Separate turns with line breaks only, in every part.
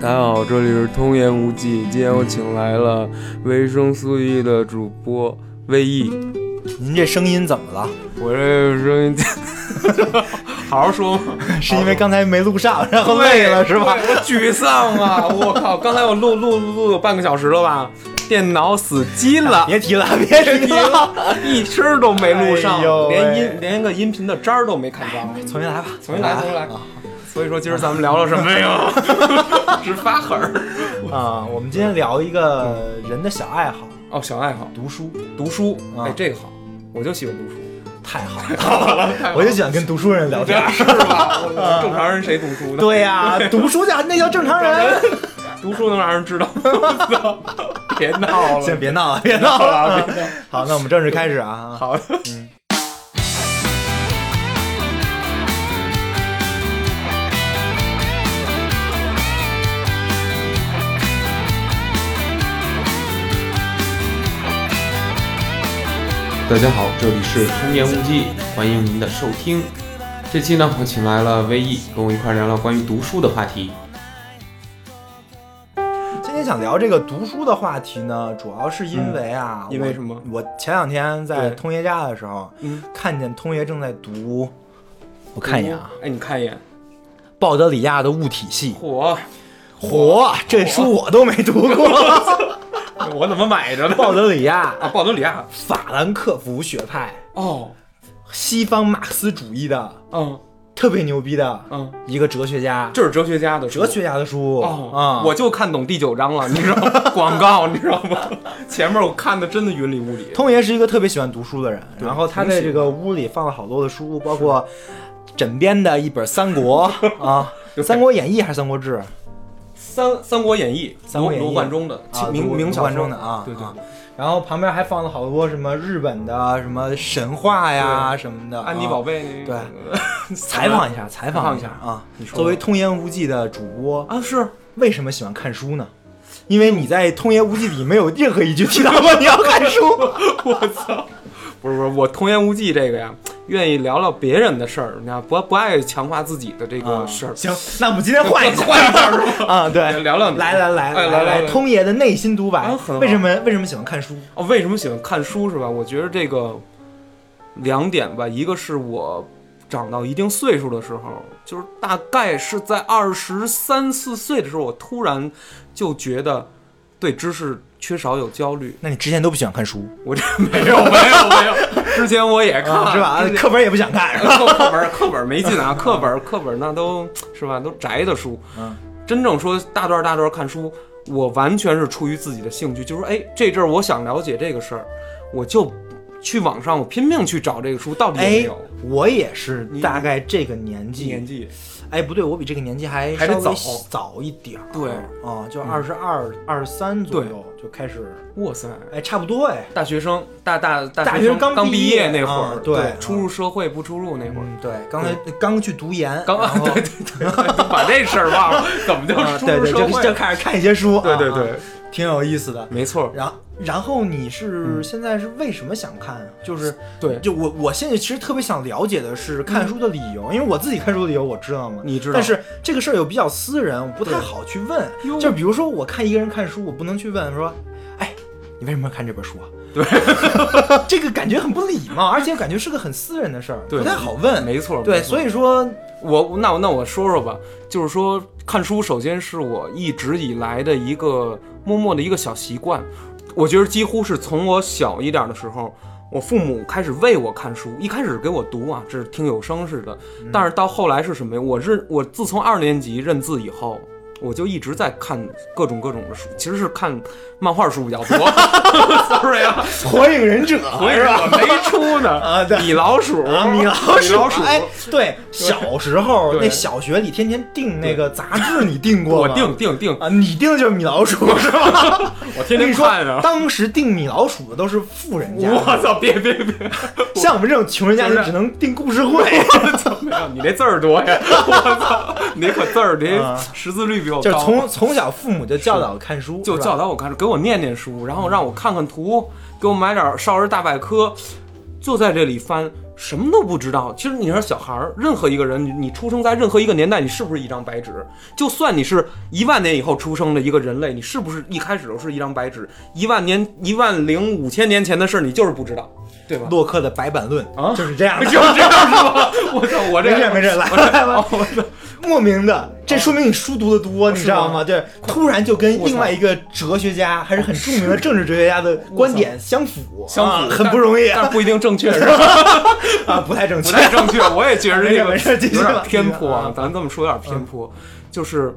大家好，这里是通言无忌。今天我请来了维生素 E 的主播魏毅。
您这声音怎么了？
我这声音，好好说嘛。
是因为刚才没录上，然后累了是吧？
我沮丧啊！我靠，刚才我录录录录有半个小时了吧？电脑死机了，
别提了，别提了，
一声都没录上，
哎
连音连个音频的渣儿都没看着。
重新来吧，
重新来，重新来
啊。
所以说，今儿咱们聊了什么呀？直发狠儿。
啊！我们今天聊一个人的小爱好，
哦，小爱好，
读书，
读书。
啊
哎，这个好，我就喜欢读书。
太好了，我就喜欢跟读书人聊天。
是吧？正常人谁读书呢？
对呀，读书叫那叫正常人。
读书能让人知道？别闹了，
先别闹了，别闹了。好，那我们正式开始啊。
好的。大家好，这里是通言无忌，欢迎您的收听。这期呢，我请来了威毅，跟我一块儿聊聊关于读书的话题。
今天想聊这个读书的话题呢，主要是因为啊，我
因为什么
我前两天在通爷家的时候，
嗯，
看见通爷正在读，我看一眼啊，
哎，你看一眼，
鲍德里亚的物体系。
嚯，
嚯，这书我都没读过。
我怎么买着呢？
鲍德里亚，
啊，鲍德里亚。
法兰克福学派，
哦，
西方马克思主义的
嗯
特别牛逼的
嗯，
一个哲学家，
这是哲学家的
哲学家的书
哦，
啊。
我就看懂第九章了，你知道吗？广告，你知道吗？前面我看的真的云里雾里。
通爷是一个特别喜欢读书的人，然后他在这个屋里放了好多的书，包括枕边的一本《三国》啊，《三国演义》还是《三国志》？
三《三国演义》，
三国演义
罗贯中的
啊，
明明小
的啊，
对对
啊。然后旁边还放了好多什么日本的什么神话呀什么的，
安妮
啊
宝贝那个
对 采访一下，采访一下啊！作为通言无忌的主播，
啊是
为什么喜欢看书呢？因为你在《通言无忌》里没有任何一句提到过你要看书。
我操！不是不是，我通言无忌这个呀，愿意聊聊别人的事儿，你知道不不爱强化自己的这个事儿。
行，那我们今天换一下，
换一下是吧？
啊，对，
聊聊你
来来来
哎来
来
来
通爷的内心独白
啊，
为什么为什么喜欢看书？
哦，为什么喜欢看书是吧？我觉得这个两点吧，一个是我长到一定岁数的时候，就是大概是在二十三四岁的时候，我突然就觉得对知识缺少有焦虑。
那你之前都不喜欢看书
我这没有没有没有，之前我也看、
啊，是吧？课本也不想看？
课课本课本没劲啊，课本课本那都是吧，都宅的书。
嗯，
真正说大段大段看书，我完全是出于自己的兴趣，就是说，哎，这阵儿我想了解这个事儿，我就去网上我拼命去找这个书到底有没
哎
有。，
我也是大概这个年纪，
年纪
哎，不对，我比这个年纪还
还得
稍微
早
早一点儿。
对
啊，就二十二、二十三左右就开始，
哇塞，
哎，差不多哎。
大学生大大大
大学生刚
刚
毕业
业那会儿
啊，对啊
初入社会不出入那会儿，
嗯，对，刚才刚去读研，
刚
然后
对 对对，对把这事儿忘了，怎么就
对对，就？就开始看一些书，
对对对
挺有意思的。
没错，
然然后你是
嗯
现在是为什么想看啊？就是
对，
就我我现在其实特别想了解的是看书的理由，因为我自己看书的理由我知道嘛，
你知道，
但是这个事儿又比较私人，我不太好去问。就比如说我看一个人看书，我不能去问说，哎，你为什么要看这本书啊？
对，
这个感觉很不礼貌，而且感觉是个很私人的事儿，不太好问。
没错，
对，所以说，
我那我那我说说吧，就是说看书，首先是我一直以来的一个默默的一个小习惯。我觉得几乎是从我小一点的时候，我父母开始喂我看书，一开始给我读啊，这是听有声似的，但是到后来是什么呀？我是我自从二年级认字以后。我就一直在看各种各种的书，其实是看漫画书比较多。Sorry 啊，
火影忍者
火影忍者？没出呢
啊对
米老鼠，
啊，米老鼠，
米老鼠，
哎，对，小时候
对
那小学里天天订那个杂志，你订过
我
吗？
定定定，
啊，你订的就是米老鼠是吧？
我天天
说
看啊。
当时订米老鼠的都是富人家，
我操！别别别！
像我们这种穷人家就只能订故事会。
怎么样，你那字儿多呀！我操，你可字儿，你
啊
识字率比我
就是。从从小父母就教导看书，
就教导我看书，给我念念书，然后让我看看图，给我买点少儿大百科，就在这里翻。什么都不知道。其实你说小孩儿，任何一个人，你你出生在任何一个年代，你是不是一张白纸？就算你是一万年以后出生的一个人类，你是不是一开始都是一张白纸？一万年、一万零五千年前的事儿，你就是不知道，对吧？
洛克的白板论
啊
就是这样的。
就是这样是吧？我操，我这
没事没事，来吧来吧，
我操，
莫名的，这说明你书读的多，你知道吗？对，突然就跟另外一个哲学家，还是很著名的政治哲学家的观点相符，
相符
啊很不容易
但不一定正确，是吧？
啊，不太正确不。
太正确，我也觉得这个有点偏颇。
啊
咱这么说有点偏颇，就是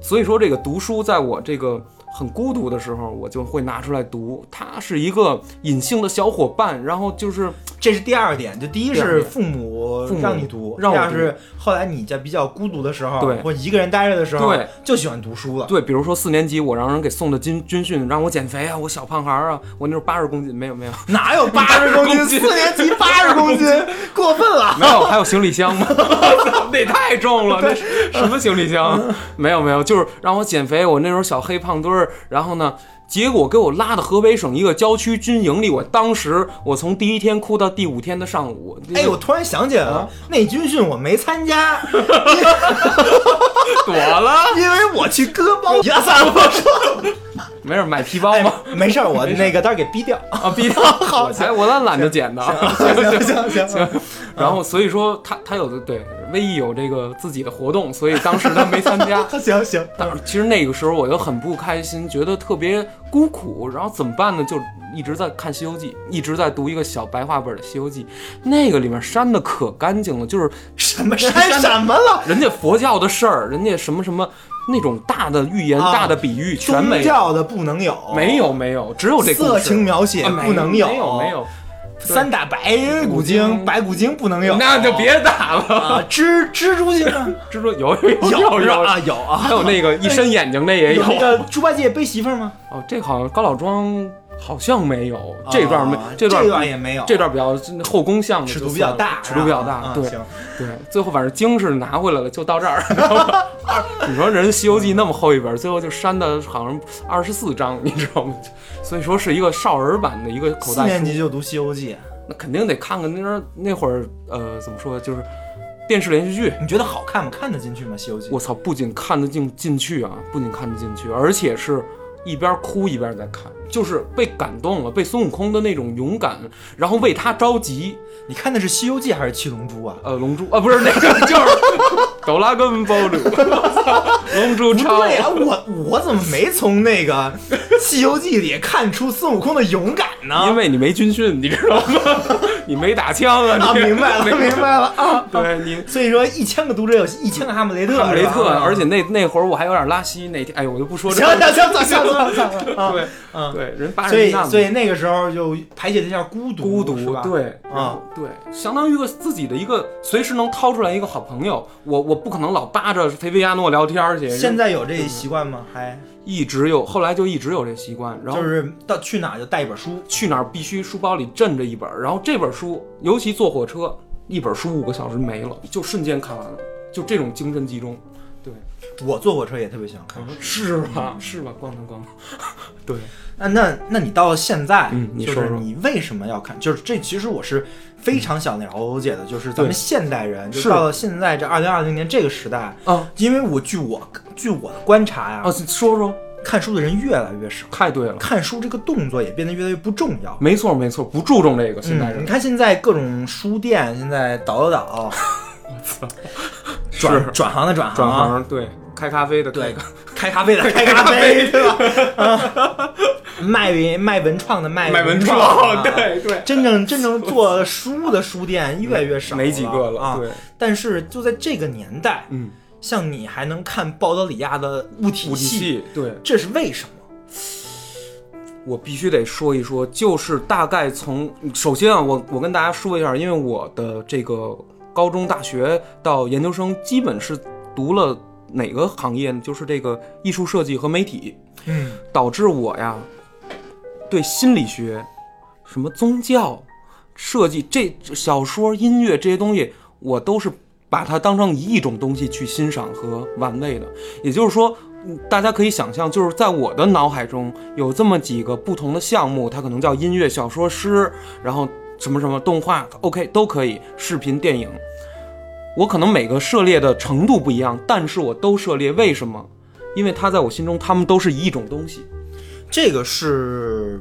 所以说这个读书，在我这个很孤独的时候，我就会拿出来读。他是一个隐性的小伙伴，然后就是
这是第二点，就第一是父母让你读，第二是后来你在比较孤独的时候，
对
或一个人待着的时候，
对，
就喜欢读书了。
对，比如说四年级，我让人给送的军军训，让我减肥啊，我小胖孩儿啊，我那时候八十公斤，没有没有
哪有八十公斤？四年级八十公斤，过分了。
没有，还有行李箱吗？那也太重了，那是什么行李箱？没有没有，就是让我减肥。我那时候小黑胖墩儿，然后呢，结果给我拉到河北省一个郊区军营里。我当时我从第一天哭到第五天的上午。
哎，我突然想起来了，那军训我没参加，
躲了，
因为我去割包。呀，算了，不说。
没事，买皮包吗？
没事儿，我那个待会儿给逼掉。
啊，逼掉，好，才我咱懒得剪的。
行行行行，
然后所以说他他有的对威毅有这个自己的活动，所以当时他没参加。
行行，
但是其实那个时候我就很不开心，觉得特别孤苦，然后怎么办呢？就一直在看《西游记》，一直在读一个小白话本的《西游记》，那个里面删的可干净了，就是
什么删什么了？
人家佛教的事儿，人家什么什么那种大的寓言、
啊
大的比喻全
宗
没有，
教的不能有，
没有没有，只有这
色情描写
啊
不能有，
没有没有，
三打白骨精，白骨精。不能有，
那就别打了。
啊，蜘蜘蛛精啊，
蜘蛛有有
啊有啊，
还有那个一伸眼睛那也有。
那个猪八戒背媳妇儿吗？
哦，这好像高老庄好像没有，这段没
啊
这段
这段也没有，
这段比较后宫向的
尺度比较大，
尺度比较大，对对，最后反正经是拿回来了，就到这儿。二你说人《西游记》那么厚一本，最后就删的好像二十四章，你知道吗？所以说是一个少儿版的一个口
四
袋书，
年级就读《西游记》，
那肯定得看看那时候那会儿呃怎么说，就是电视连续剧。
你觉得好看吗？看得进去吗？《西游记》
我操，不仅看得进进去啊，不仅看得进去，而且是一边哭一边在看，就是被感动了，被孙悟空的那种勇敢，然后为他着急。
你看的是《西游记》还是《七龙珠》啊？
呃，龙珠啊，不是那个，就是哆啦梦暴露，龙珠超。
对啊，我我怎么没从那个《西游记》里看出孙悟空的勇敢呢？
因为你没军训，你知道吗？你没打枪啊！
啊，
你
明白了，明白了啊！
对你
所以说，一千个读者有一千个哈姆雷特，
哈姆雷特，而且那那会儿我还有点拉稀。那天，哎呦，我就不说这
行
个。
行行行行行行啊！
对
嗯
对，人八
所以
十一难嘛
所以那个时候就排解了一下孤独，
孤独
是吧？，
对
啊，
对，相当于个自己的一个随时能掏出来一个好朋友。我我不可能老扒着菲菲亚诺聊天去。
现在有这习惯吗？还
一直有，后来就一直有这习惯，然后
就是到去哪儿就带一本书，
去哪儿必须书包里镇着一本儿，然后这本书，尤其坐火车，一本书五个小时没了，就瞬间看完了，就这种精神集中。对，
我坐火车也特别喜欢看。
是吧？是吧？咣当咣当。对，
那那那你到现在，
嗯你
就是
说说。
你为什么要看？就是这其实我是非常想了解的，就是咱们现代人，就是。到了现在这二零二零年这个时代，
啊
因为我据我据我的观察呀，
啊，说说，
看书的人越来越少，
太对了，
看书这个动作也变得越来越不重要。
没错没错，不注重这个现代
嗯，你。看现在各种书店，现在倒倒倒，
是
转转行的转行，
转行，对，开咖啡的
对
开，
开咖啡的 开咖啡，对吧？啊，卖卖文创的卖
卖文
创，
对对，
真正真正做书的书店越来越少，
没几个了，
啊。
对，
但是就在这个年代，
嗯，
像你还能看鲍德里亚的物体系，
系，对，
这是为什么？
我必须得说一说，就是大概从首先啊，我我跟大家说一下，因为我的这个高中、大学到研究生，基本是读了哪个行业呢？就是这个艺术设计和媒体，
嗯，
导致我呀对心理学、什么宗教、设计这小说、音乐这些东西，我都是把它当成一种东西去欣赏和玩味的。也就是说，嗯大家可以想象，就是在我的脑海中有这么几个不同的项目，它可能叫音乐、小说、诗，然后什么什么动画，OK 都可以，视频、电影，我可能每个涉猎的程度不一样，但是我都涉猎，为什么？因为它在我心中，他们都是一种东西。
这个是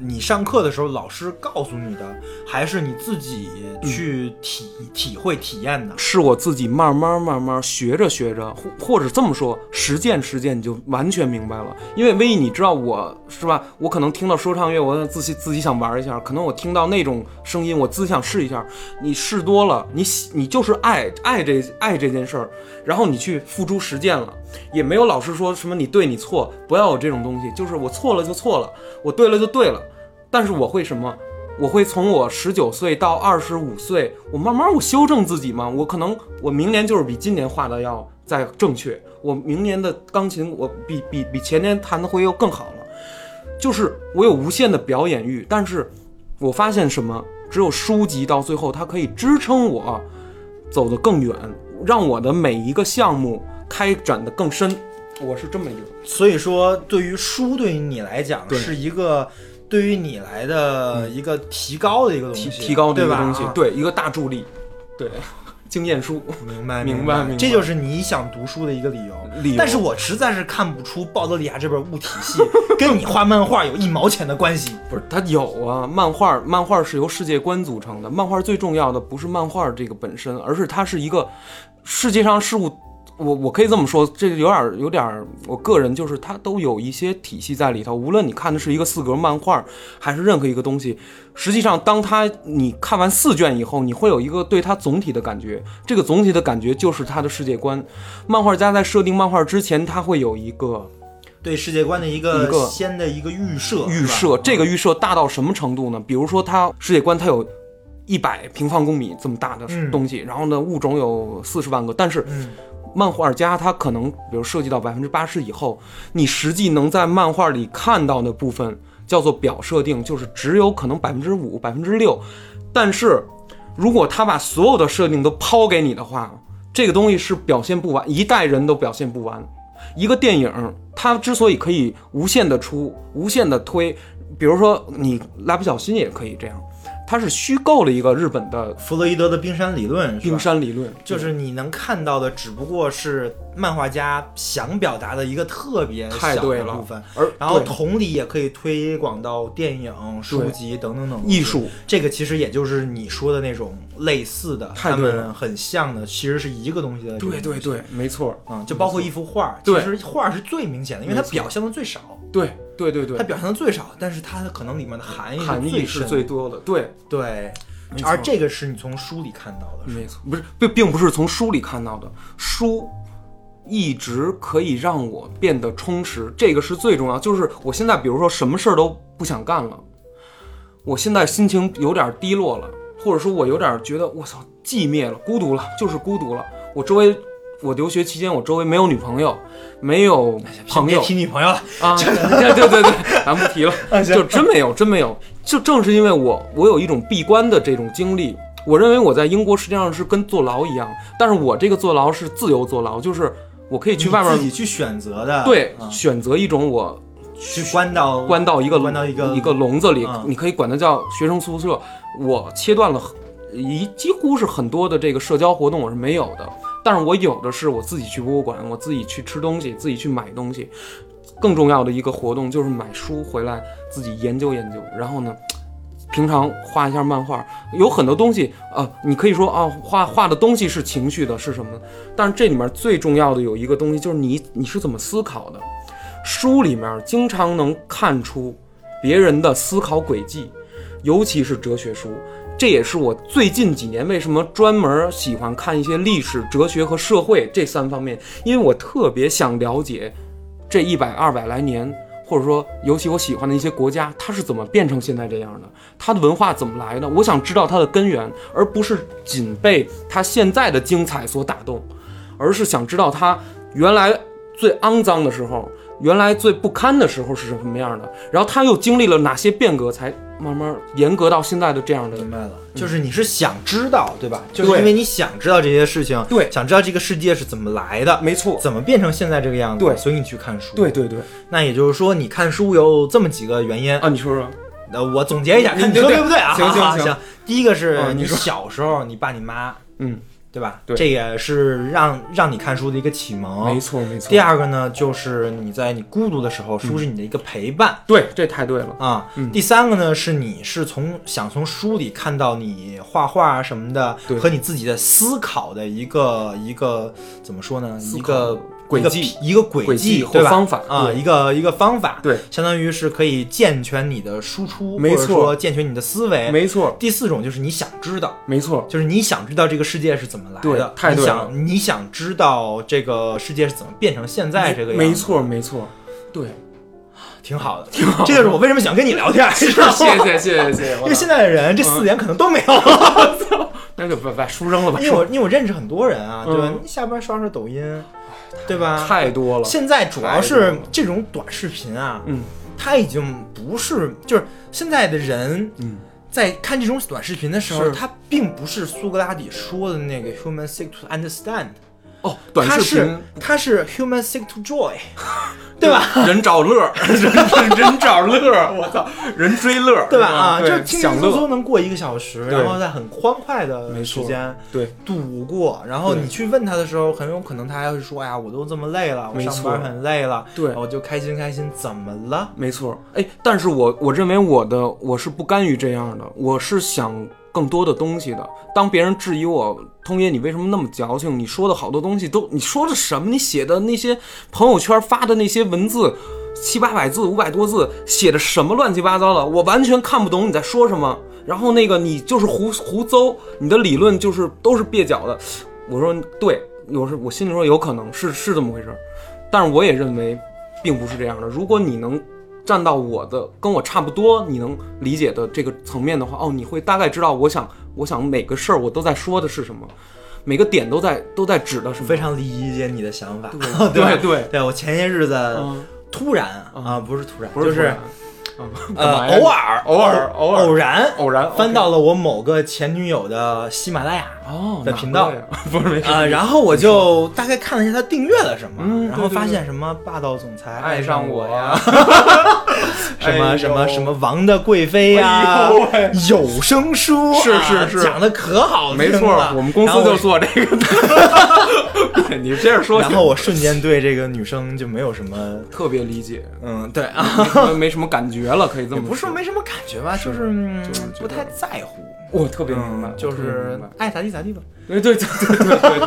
你上课的时候老师告诉你的，还是你自己去体、体会、体验的？
是我自己慢慢慢慢学着学着，或或者这么说，实践实践你就完全明白了。因为唯一你知道我是吧？我可能听到说唱乐，我自己自己想玩一下；可能我听到那种声音，我自己想试一下。你试多了，你喜你就是爱爱这爱这件事儿，然后你去付诸实践了，也没有老师说什么你对你错，不要有这种东西。就是我错了就错了，我对了就对了。但是我会什么？我会从我十九岁到二十五岁，我慢慢我修正自己嘛。我可能我明年就是比今年画的要再正确，我明年的钢琴我比比比前年弹的会又更好了。就是我有无限的表演欲，但是我发现什么？只有书籍到最后它可以支撑我走得更远，让我的每一个项目开展得更深。我是这么一个。
所以说，对于书，对于你来讲是一个。对于你来的一个提高的一个东西，
提提高的一个东西，
啊
对一个大助力，对经验书
明白
明
白
白明白
这就是你想读书的一个理由。
理由
但是我实在是看不出鲍德里亚这本物体系 跟你画漫画有一毛钱的关系。
不是它有啊，漫画漫画是由世界观组成的，漫画最重要的不是漫画这个本身，而是它是一个世界上事物。我我可以这么说，这个有点儿有点儿，我个人就是它都有一些体系在里头。无论你看的是一个四格漫画，还是任何一个东西，实际上当它你看完四卷以后，你会有一个对它总体的感觉。这个总体的感觉就是它的世界观。漫画家在设定漫画之前，他会有一个
对世界观的一个
一个
先的一个预设，
预设，这个预设大到什么程度呢？比如说，它世界观它有一百平方公里这么大的
嗯
东西，然后呢，物种有四十万个，但是
嗯
漫画家他可能，比如涉及到百分之八十以后，你实际能在漫画里看到的部分叫做表设定，就是只有可能百分之五、百分之六，但是如果他把所有的设定都抛给你的话，这个东西是表现不完，一代人都表现不完。一个电影，它之所以可以无限的出、无限的推，比如说你蜡笔小新也可以这样，它是虚构了一个日本的
弗洛伊德的冰山理论，
冰山理论，
就是你能看到的，只不过是漫画家想表达的一个特别小的部分，
而
然后同理也可以推广到电影、书籍等等等。
艺术。
这个其实也就是你说的那种类似的，他们很像的，其实是一个东西的。
对对对，没错，
嗯，就包括一幅画，其实画是最明显的，因为它表现的最少，
对对对对，
它表现的最少，但是它可能里面的含义
含义是
最
多的，对，
对，而这个是你从书里看到的，
没错，不是并并不是从书里看到的，书一直可以让我变得充实，这个是最重要。就是我现在，比如说什么事儿都不想干了，我现在心情有点低落了，或者说我有点觉得我操寂灭了、孤独了，就是孤独了。我周围，我留学期间我周围没有女朋友，没有朋友。
提女朋友了，
啊，对对对对，咱不提了，就真没有，真没有。就正是因为我我有一种闭关的这种经历，我认为我在英国实际上是跟坐牢一样，但是我这个坐牢是自由坐牢，就是我可以去外面
你自己去选择的，
对
啊。
选择一种我
去关到
关到一个
关到一个
一个笼子里
嗯，
你可以管它叫学生宿舍。我切断了很一几乎是很多的这个社交活动我是没有的，但是我有的是我自己去博物馆，我自己去吃东西，自己去买东西。更重要的一个活动就是买书回来自己研究研究，然后呢，平常画一下漫画，有很多东西啊、你可以说啊，画画的东西是情绪的，是什么？但是这里面最重要的有一个东西，就是你你是怎么思考的。书里面经常能看出别人的思考轨迹，尤其是哲学书。这也是我最近几年为什么专门喜欢看一些历史、哲学和社会这三方面，因为我特别想了解这一百、二百来年，或者说尤其我喜欢的一些国家，它是怎么变成现在这样的，它的文化怎么来的，我想知道它的根源，而不是仅被它现在的精彩所打动，而是想知道它原来最肮脏的时候。原来最不堪的时候是什么样的，然后他又经历了哪些变革，才慢慢严格到现在的这样的
明白了，就是你是想知道，对吧？就是因为你想知道这些事情，
对。
想知道这个世界是怎么来的，
没错，
怎么变成现在这个样子，
对。
所以你去看书。
对，对对。
那也就是说，你看书有这么几个原因。
啊，你说说，
呃，我总结一下，看你说
对
对不对？啊？
行行。行。
第一个是你小时候，你爸你妈，
嗯，
对吧？
对
这也是让让你看书的一个启蒙。
没错没错。
第二个呢，就是你在你孤独的时候，书是你的一个陪伴。
对，这太对了。
啊，
嗯
第三个呢是你是从想从书里看到你画画啊什么的
对
和你自己的思考的一个一个怎么说呢？一个
轨迹
一个轨
轨迹
对吧？
或方法
啊，一个一个方法，
对，
相当于是可以健全你的输出，
没错
或者说健全你的思维。
没错
第四种就是你想知道，
没错，
就是你想知道这个世界是怎么来的，
太对了
你想你想知道这个世界是怎么变成现在这个样子，
没错没错。对，
挺好的，挺好。这就是我为什么想跟你聊天，
谢谢谢谢谢谢。
因为现在的人这四点可能都没有，
那就把把书扔了吧，
因为我因为我认识很多人啊，对吧？
嗯
你下班刷刷抖音，对吧？
太多了。
现在主要是这种短视频啊，
嗯
它已经不是就是现在的人
嗯，
在看这种短视频的时候，
是
他并不是苏格拉底说的那个 human seek to understand，
哦，短视频
他是 human seek to joy，对吧？
人找乐儿，人人找乐儿，我操，人追乐儿，
对吧？啊，就是轻轻松松能过一个小时，然后在很欢快的时间
对
度过。然后你去问他的时候，很有可能他还会说：“哎呀，我都这么累了，我上班很累了，
对
我就开心开心，怎么了
没错。哎，但是我我认为我的我是不甘于这样的，我是想更多的东西的。当别人质疑我，通爷你为什么那么矫情？你说的好多东西都你说的什么？你写的那些朋友圈发的那些文字，七八百字、五百多字，写的什么乱七八糟的，我完全看不懂你在说什么。然后那个你就是胡胡诌，你的理论就是都是蹩脚的。我说对，有时我心里说有可能是是这么回事，但是我也认为并不是这样的。如果你能站到我的跟我差不多，你能理解的这个层面的话，哦，你会大概知道我想我想每个事儿我都在说的是什么，每个点都在都在指的什？”么。
非常理解你的想法。
对
对
对
对，我前些日子
嗯，
突然啊，不是突然，就是
不是突然
呃偶尔
偶尔偶尔。
偶然
偶然
翻到了我某个前女友的喜马拉雅。
哦哪
的频道。
不是没事
啊，然后我就大概看了一下她订阅了什么，
嗯
然后发现什么霸道总裁
爱上
上我
我呀，
什么什么什么王的贵妃呀有声书
是
啊
是。是
讲的可好听了
没错，我们公司就做这个。的。对你接着说，
然后我瞬间对这个女生就没有什么，
特别理解，
嗯，对。啊，
没什么感觉了，可以这么
也不是说没什么感觉吧，就是嗯
就是觉得
不太在乎，
我特别明白
嗯，就
我特别
是
明白
爱咋地咋地吧。
对对对对对对对，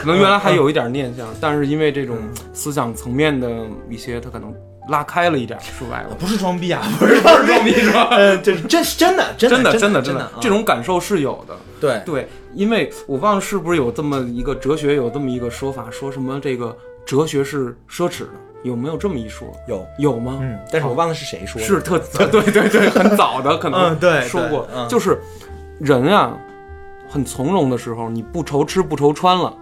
可能原来还有一点念想，但是因为这种思想层面的一些，他可能拉开了一点。说白了，
不是装逼啊，
不是不是装逼是吧？
呃，这是真是真的，真
真
的
真的的
真的，
这种感受是有的。
对
对，因为我忘了是不是有这么一个哲学有这么一个说法，说什么这个哲学是奢侈的，有没有这么一说？
有，
有吗？
嗯，但是我忘了是谁说的，
是特 对对对，很早的可能
嗯对
说过就是人啊，很从容的时候，你不愁吃不愁穿了，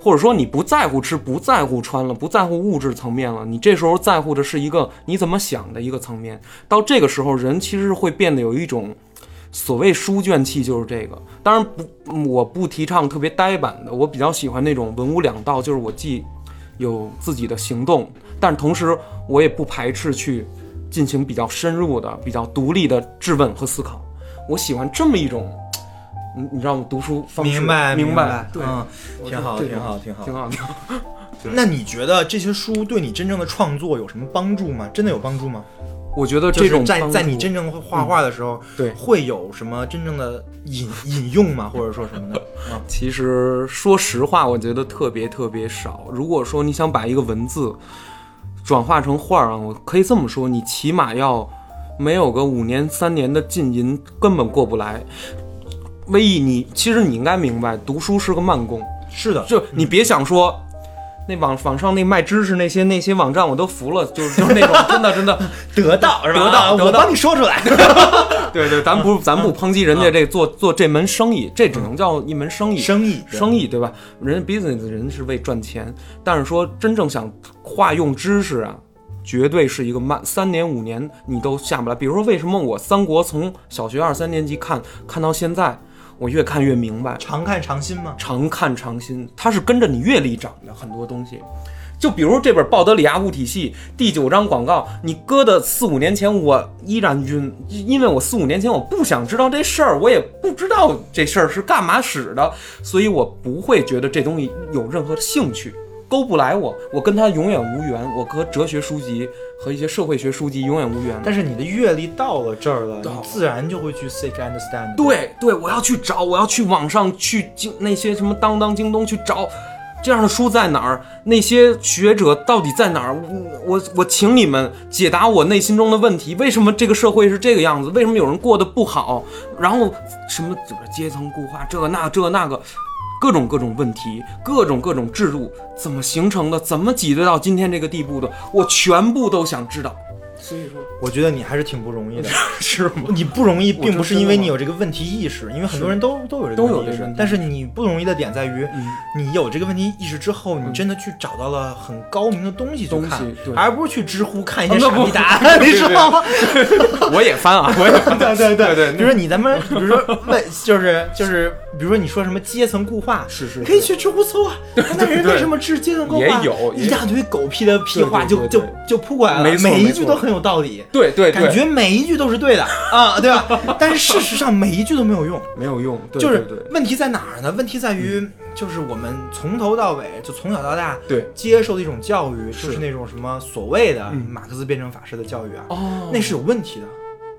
或者说你不在乎吃不在乎穿了，不在乎物质层面了，你这时候在乎的是一个你怎么想的一个层面。到这个时候，人其实会变得有一种。所谓书卷气就是这个，当然不，我不提倡特别呆板的，我比较喜欢那种文武两道，就是我既有自己的行动，但同时我也不排斥去进行比较深入的、比较独立的质问和思考。我喜欢这么一种，你你知道吗？读书方式，
明白
明
白，
对，
嗯，挺好，挺好，挺好
挺。好，挺好。
那你觉得这些书对你真正的创作有什么帮助吗？真的有帮助吗？
我觉得这种在
在你真正会画画的时候，
对
会有什么真正的引引用吗？或者说什么的？啊，
其实说实话，我觉得特别特别少。如果说你想把一个文字转化成画儿啊，我可以这么说，你起码要没有个五年三年的浸淫，根本过不来。唯一你其实你应该明白，读书是个慢工，
是的，
就你别想说。那网网上那卖知识那些那些网站我都服了，就是就是那种真的真的，
得到是吧？
得到
啊
得到
我帮你说出来。
对对，咱不咱不抨击人家这做做这门生意，这只能叫一门生意。
生意，
生意对吧？人家 business 人是为赚钱，但是说真正想化用知识啊，绝对是一个慢三年五年你都下不来。比如说，为什么我三国从小学二三年级看看到现在，我越看越明白，
常看常新吗。
常看常新，它是跟着你阅历长的很多东西。就比如这本《鲍德里亚物体系》第九章广告，你搁的四五年前，我依然晕，因为我四五年前我不想知道这事儿，我也不知道这事儿是干嘛使的，所以我不会觉得这东西有任何兴趣。勾不来我，我跟他永远无缘。我和哲学书籍和一些社会学书籍永远无缘。
但是你的阅历到了这儿了，你自然就会去 seek understand。
对对，我要去找，我要去网上去京那些什么当当、京东去找这样的书在哪儿，那些学者到底在哪儿？我我我请你们解答我内心中的问题：为什么这个社会是这个样子？为什么有人过得不好？然后什么阶层固化，这个那这个那个。各种各种问题，各种各种制度怎么形成的？怎么挤兑到今天这个地步的？我全部都想知道。所以说，
我觉得你还是挺不容易的。
是吗？
你不容易，并不是因为你有这个问题意识，因为很多人都都有这个
都有
问题意识。
这个
但是你不容易的点在于，
嗯。
你有这个问题意识之后，你真的去找到了很高明的东西去看，而不是去知乎看一些傻逼答案，你知道吗？
我也翻啊，我也翻。
对对
对。对
比如说你咱们，比如说问，就是就是，比如说你说什么阶层固化，
是是
你可以去知乎搜啊。那人
对
为什么治阶层固化？
也有
一大堆狗屁的屁话就就就扑过来了，每一句都很有道理。
对对对，
感觉每一句都是对的 啊，对吧？但是事实上每一句都没有用，
没有用，对
就是问题在哪儿呢？问题在于，就是我们从头到尾，就从小到大
对
接受的一种教育，就是
是
那种什么所谓的
嗯
马克思辩证法式的教育啊，
哦
那是有问题的。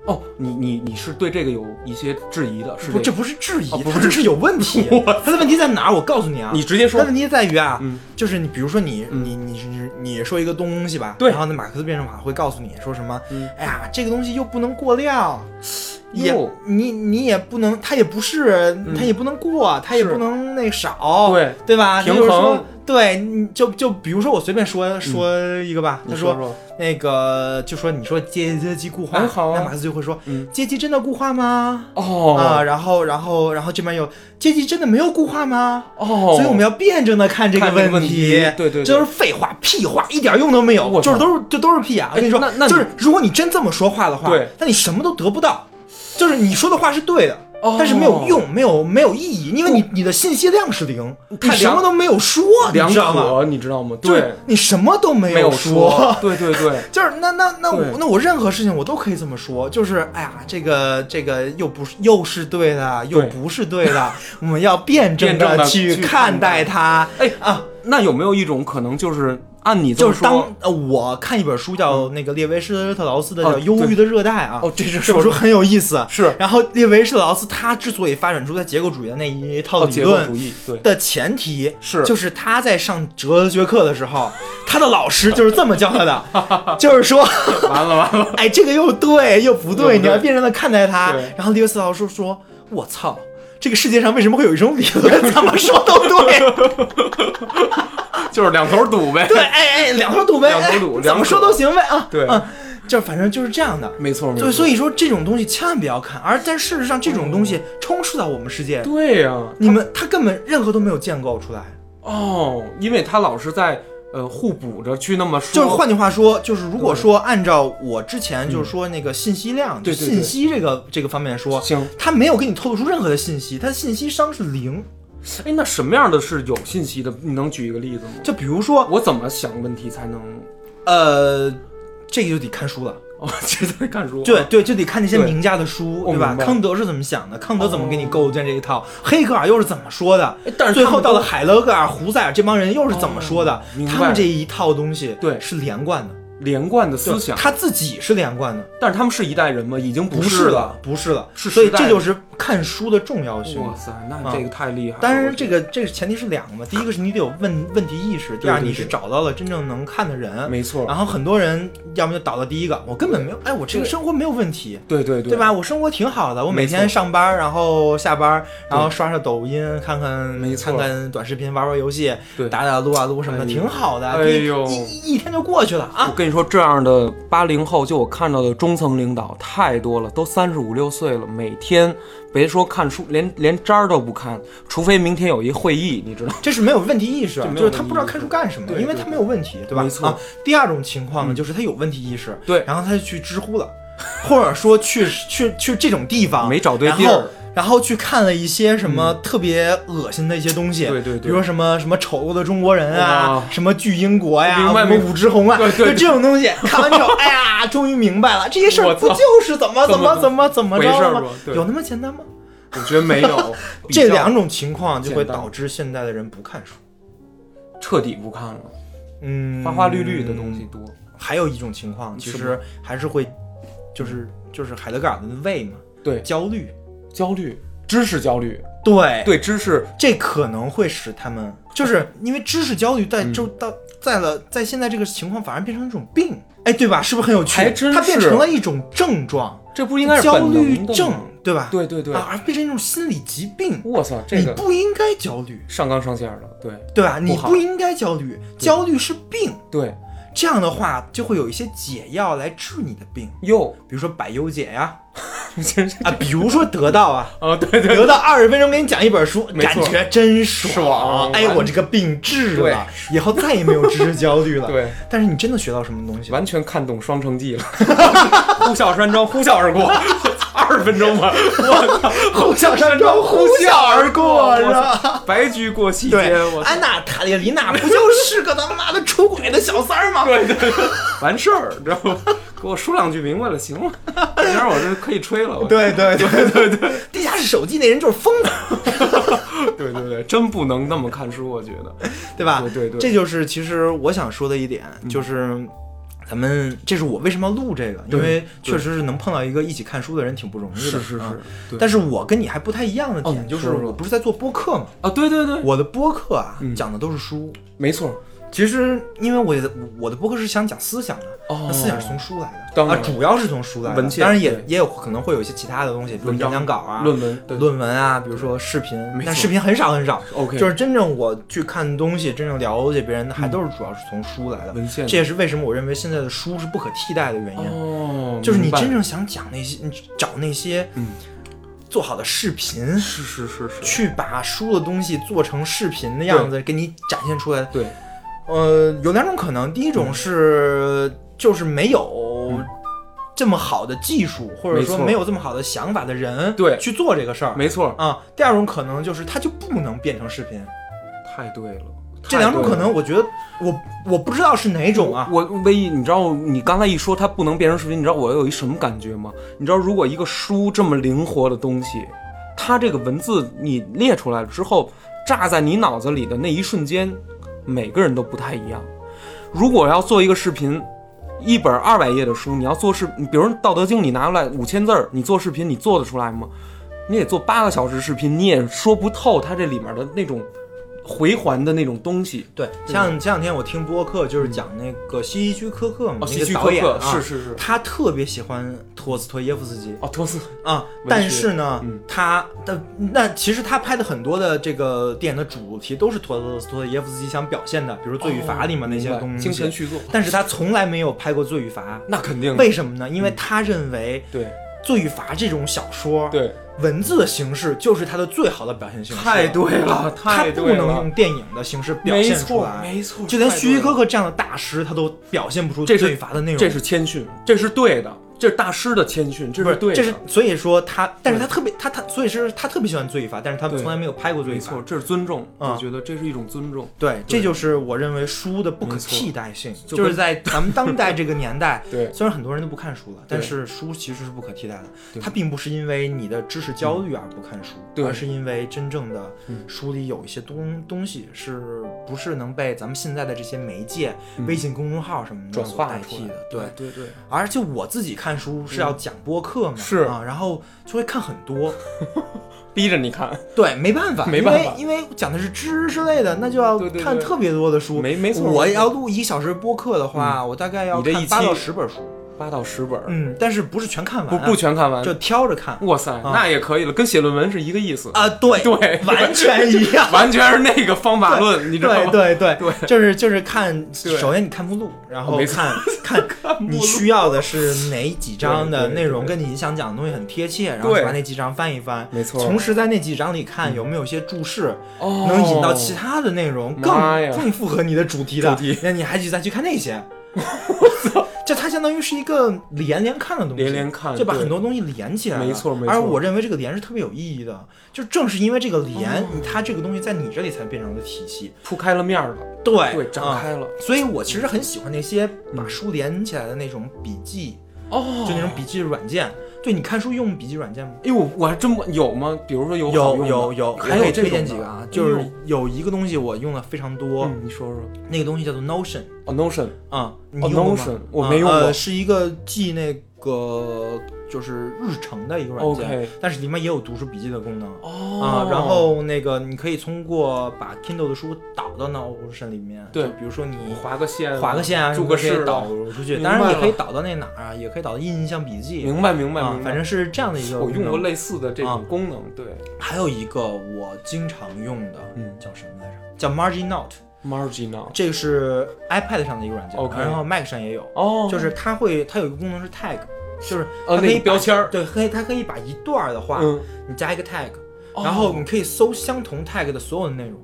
哦，你你你是对这个有一些质疑的，是
不，这
个
不是质疑，
哦不
它这是有问题。它的问题在哪儿？我告诉你啊，
你直接说
它的问题在于啊，
嗯
就是你比如说你
嗯
你你你你说一个东西吧，
对
然后那马克思辩证法会告诉你说什么？
嗯
哎呀，这个东西又不能过量，也你你也不能，他也不是，他也不能过，他也不能那少，
对
对吧？
平
就是说
衡
对，你就就比如说我随便说说一个吧，他说那个就说你说阶阶级固化，那马克思就会说，
嗯
阶级真的固化吗？
哦
啊，然后然后然后这边有阶级真的没有固化吗？
哦，
所以我们要辩证的看这个
问
题，
对对对
这都是废话、屁话，一点用都没有，就是都是这都是屁啊！我跟你说，就是如果你真这么说话的话，那你什么都得不到，就是你说的话是对的。
哦
但是没有用，没有没有意义，因为你你的信息量是零，
太
你什么都没有说，你知道吗？
你知道吗？
就是
对，
你什么都没
没有
说，
对对对，
就是那那那我那我任何事情我都可以这么说，就是哎呀，这个这个又不是又是对的，又不是对的，我们要辩证
的
去
去
看
待
它。
哎
啊，
那有没有一种可能，就是按你这么
就是当？呃我看一本书叫那个列维施特劳斯的叫
哦《
忧郁的热带》啊，
哦，这是
这本书很有意思。
是
然后列维施特劳斯他之所以发展出他结构主义的那一套
哦，
理论。
对，
的前提
是
就是他在上哲学课的时候，他的老师就是这么教他的，就是说，
完了完了，
哎，这个又对又不对，
又不对
你要辩证的看待
他。
然后列维斯老师说：“我操，这个世界上为什么会有一种理论，怎么说都对？
就是两头堵呗。
对，哎哎，两头堵呗，
两头堵
哎怎么说都行呗啊。
对
嗯，就反正就是这样的。
没错没错。
所以所以说这种东西千万不要看，而但事实上这种东西充斥到我们世界，
对呀，
你们他根本任何都没有建构出来。
哦，因为他老是在呃互补着去那么说，
就是换句话说，就是如果说按照我之前就是说那个信息量，
对
信息这个这个方面说，
行。
他没有给你透露出任何的信息，他的信息商是零。
哎，那什么样的是有信息的？你能举一个例子吗？
就比如说，
我怎么想问题才能？
呃，这个就得看书了。
哦，这在看书。
对对，就得看那些名家的书，对吧？康德是怎么想的？康德怎么给你构建这一套？黑格尔又是怎么说的？
哎但是
最后到了海勒格尔、胡塞尔这帮人又是怎么说的
哦？
他们这一套东西，
对
是连贯的，
连贯的思想，
他自己是连贯的，
但是他们是一代人吗？已经
不
是
了，不是了。所以
是时代
这就是看书的重要性。
哇塞，那这个太厉害了。
当然，这个这个前提是两个嘛，第一个是你得有问问题意识，第二你是找到了真正能看的人。
没错
然，后很多人要么就倒到第一个，我根本没有，哎，我这个生活没有问题，
对对对
对？吧？我生活挺好的，我每天上班，然后下班，然后刷刷抖音，看看
没
看看短视频，玩玩游戏，
对
打打撸啊撸什么的，
哎
挺好的。
哎呦
一一一天就过去了啊！
我跟你说，这样的八零后，就我看到的中层领导太多了，都三十五六岁了，每天别说看书，连连渣儿都不看，除非明天有一会议，你知道？
这是没有问题意识，就是他不知道看书干什么，因为他没有问题，对吧？
没错
啊。第二种情况呢，
嗯
就是他有问题意识，
对
然后他就去知乎了，或者说去去去这种地方，
没找对地儿
然后去看了一些什么特别恶心的一些东西，
对对对。
比如说什么什么丑陋的中国人啊，什么巨英国呀，什么武志红啊，
对对。对
就这种东西，看完之后，哎呀，终于明白了，这些事儿不就是怎么怎么
怎
怎么怎么
回
着了吗？有那么简单吗？
我觉得没有
这两种情况就会导致现在的人不看书。
彻底不看了，
嗯，
花花绿绿的东西多。
还有一种情况，其实还是会，就是就是海德格尔的胃嘛，
对，
焦虑，
焦虑，知识焦虑，
对，
对知识，
这可能会使他们，就是因为知识焦虑在
嗯。
就到在了在现在这个情况反而变成一种病，哎，对吧？是不是很有趣？
还真
它变成了一种症状，
这不应该是
焦虑症对吧？
对对对，
啊，而变成一种心理疾病。
我操，这
你
个
不应该焦虑，
上纲上线了，对。
对吧？你不应该焦虑，焦虑是病。
对，
这样的话，就会有一些解药来治你的病，
哟，
比如说百忧解呀，啊，比如说得到啊，
啊，对对
得到二十分钟给你讲一本书，感觉真爽。哎，我这个病治了，以后再也没有知识焦虑了。
对，
但是你真的学到什么东西？
完全看懂《双城记》了，呼啸山庄，呼啸而过，二十分钟吧，我操，
呼啸山庄，呼啸而过，是吧？
白驹过隙
对
间，我，操
安娜塔列琳娜不就是个他妈的出轨的小三儿吗？
对对对，完事儿，知道吗？给我说两句明白了，行了，这样我这可以吹了，我
对对对 对对，地下室手机那人就是疯子，
对对对，真不能那么看书，我觉得，
对吧？
对对对
这就是其实我想说的一点，就是。咱们这是我为什么要录这个，因为确实是能碰到一个一起看书的人挺不容易的。
是是是
啊，但是我跟你还不太一样的
哦
点，就是我不是在做播客嘛，
啊，对对对，
我的播客啊
嗯。
讲的都是书。
没错，
其实因为我的我的播客是想讲思想的，
哦。
那思想是从书来的，啊，主要是从书来的，
文
当然也也有可能会有一些其他的东西，比如演讲稿啊、
论文，
论文啊，比如说视频但视频很少很少。
，OK，
就是真正我去看东西，真正了解别人，还都是主要是从书来的。
文献，
这也是为什么我认为现在的书是不可替代的原因，
哦，
就是你真正想讲那些，你找那些
嗯。
做好的视频，
是是是是，
去把书的东西做成视频的样子给你展现出来。
对，
呃，有两种可能，第一种是就是没有
嗯
这么好的技术，或者说
没
有这么好的想法的人，
对
去做这个事儿。
没错，
啊，第二种可能就是它就不能变成视频。
太对了，
这两种可能，我觉得我我不知道是哪种啊。
我唯一，你知道，你刚才一说它不能变成视频，你知道我有一什么感觉吗？你知道，如果一个书这么灵活的东西，它这个文字你列出来了之后，炸在你脑子里的那一瞬间，每个人都不太一样。如果要做一个视频，一本二百页的书，你要做视，比如《道德经》，你拿出来五千字儿，你做视频，你做得出来吗？你得做八个小时视频，你也说不透它这里面的那种回环的那种东西。
对，像前两天我听播客，就是讲那个西区柯克嘛，
哦，
那个
希区柯克、
导演啊，
是是是，
他特别喜欢托斯托耶夫斯基。
哦，托斯，
啊，但是呢，
嗯。
他的那其实他拍的很多的这个电影的主题都是托斯托耶夫斯基想表现的，比如《罪与罚》里面那些东西，
精神续作，
但是他从来没有拍过《罪与罚。
那肯定》，
为什么呢？因为他认为
对《
罪与罚》这种小说，
对，
文字的形式就是它的最好的表现形式。
太对了，太对了，
能用电影的形式表
没
现出来。
没错，
就连徐徐
太对了
柯克这样的大师，他都表现不出罪与罚的内容。
这是谦逊，这是对的，这是大师的谦逊，这
不是
对的，
这是所以说他，但是他特别他他，所以是他特别喜欢罪与罚，但是他从来没有拍过罪与
错，。这是尊重，
啊。
我觉得这是一种尊重，
对，这就是我认为书的不可替代性，
就
是在 咱们当代这个年代，
对。
虽然很多人都不看书了，但是书其实是不可替代的。它并不是因为你的知识焦虑而不看书，而是因为真正的
嗯。
书里有一些东东西是不是能被咱们现在的这些媒介、
嗯。
微信公众号什么的
转
所
化
代替的？对。
对对，
而且我自己看书是要讲播客嘛，
是。
啊，然后就会看很多，
逼着你看，
对，没办法，
没办法。
因为讲的是知识类的，那就要看特别多的书。
没没错，
我要录一个小时播客的话，我大概要看八到十本书，
八到十本儿，
嗯，但是不是全看完啊、
不不全看完
就，挑着看
哇塞，
啊
那也可以了，跟写论文是一个意思，
啊，对
对
完全一样。
完全是那个方法论，你知道吗？
对对
对
就是就是看，首先你看目录，然后 看看你需要的是哪几章的
对对
内容，跟你想讲的东西很贴切，然后把那几章翻一翻，
没错，
同时在那几章里看有没有一些注释，
哦
能引到其他的内容，更更符合你的主题的，
主题
那你还去再去看那些。相相当于是一个连连看的东西，
连连看
就把很多东西连起来了。
没错没错
而我认为这个连是特别有意义的，就正是因为这个连，
哦
它这个东西在你这里才变成了体系。
铺开了面儿了，
对
对，展
啊
开了。
所以我其实很喜欢那些把书连起来的那种笔记，
哦
就那种笔记软件。对你看书用笔记软件吗？
哎呦，我还真不有吗？比如说有
有有有，
还有
推荐几个啊，就是有一个东西我用的非常多，
嗯，你说说。
那个东西叫做 Notion
哦，Notion，
啊、你
哦
用过吗
Notion，我没用过
呃，是一个记那个就是日程的一个软件但是里面也有读书笔记的功能。
哦。
啊、然后那个你可以通过把 Kindle 的书导到 Notion 里面，
对。
就比如说你
划个线，
划个线啊，
注个
什么可以导出去，当然也可以导到那哪儿啊，也可以导到印象笔记，
明白明白
啊。反正是这样的一个。
我用过类似的这
啊。
种功能，对。
还有一个我经常用的，
嗯。
叫什么来着？叫 Margin Note，
，Marginal。
这个是 iPad 上的一个软件
OK
然后 Mac 上也有，
哦，
就是它会，它有一个功能是 tag，就是它可以
标签儿，
对，可以，它可以把一段的话，
嗯，
你加一个 tag，
哦。
然后你可以搜相同 tag 的所有的内容，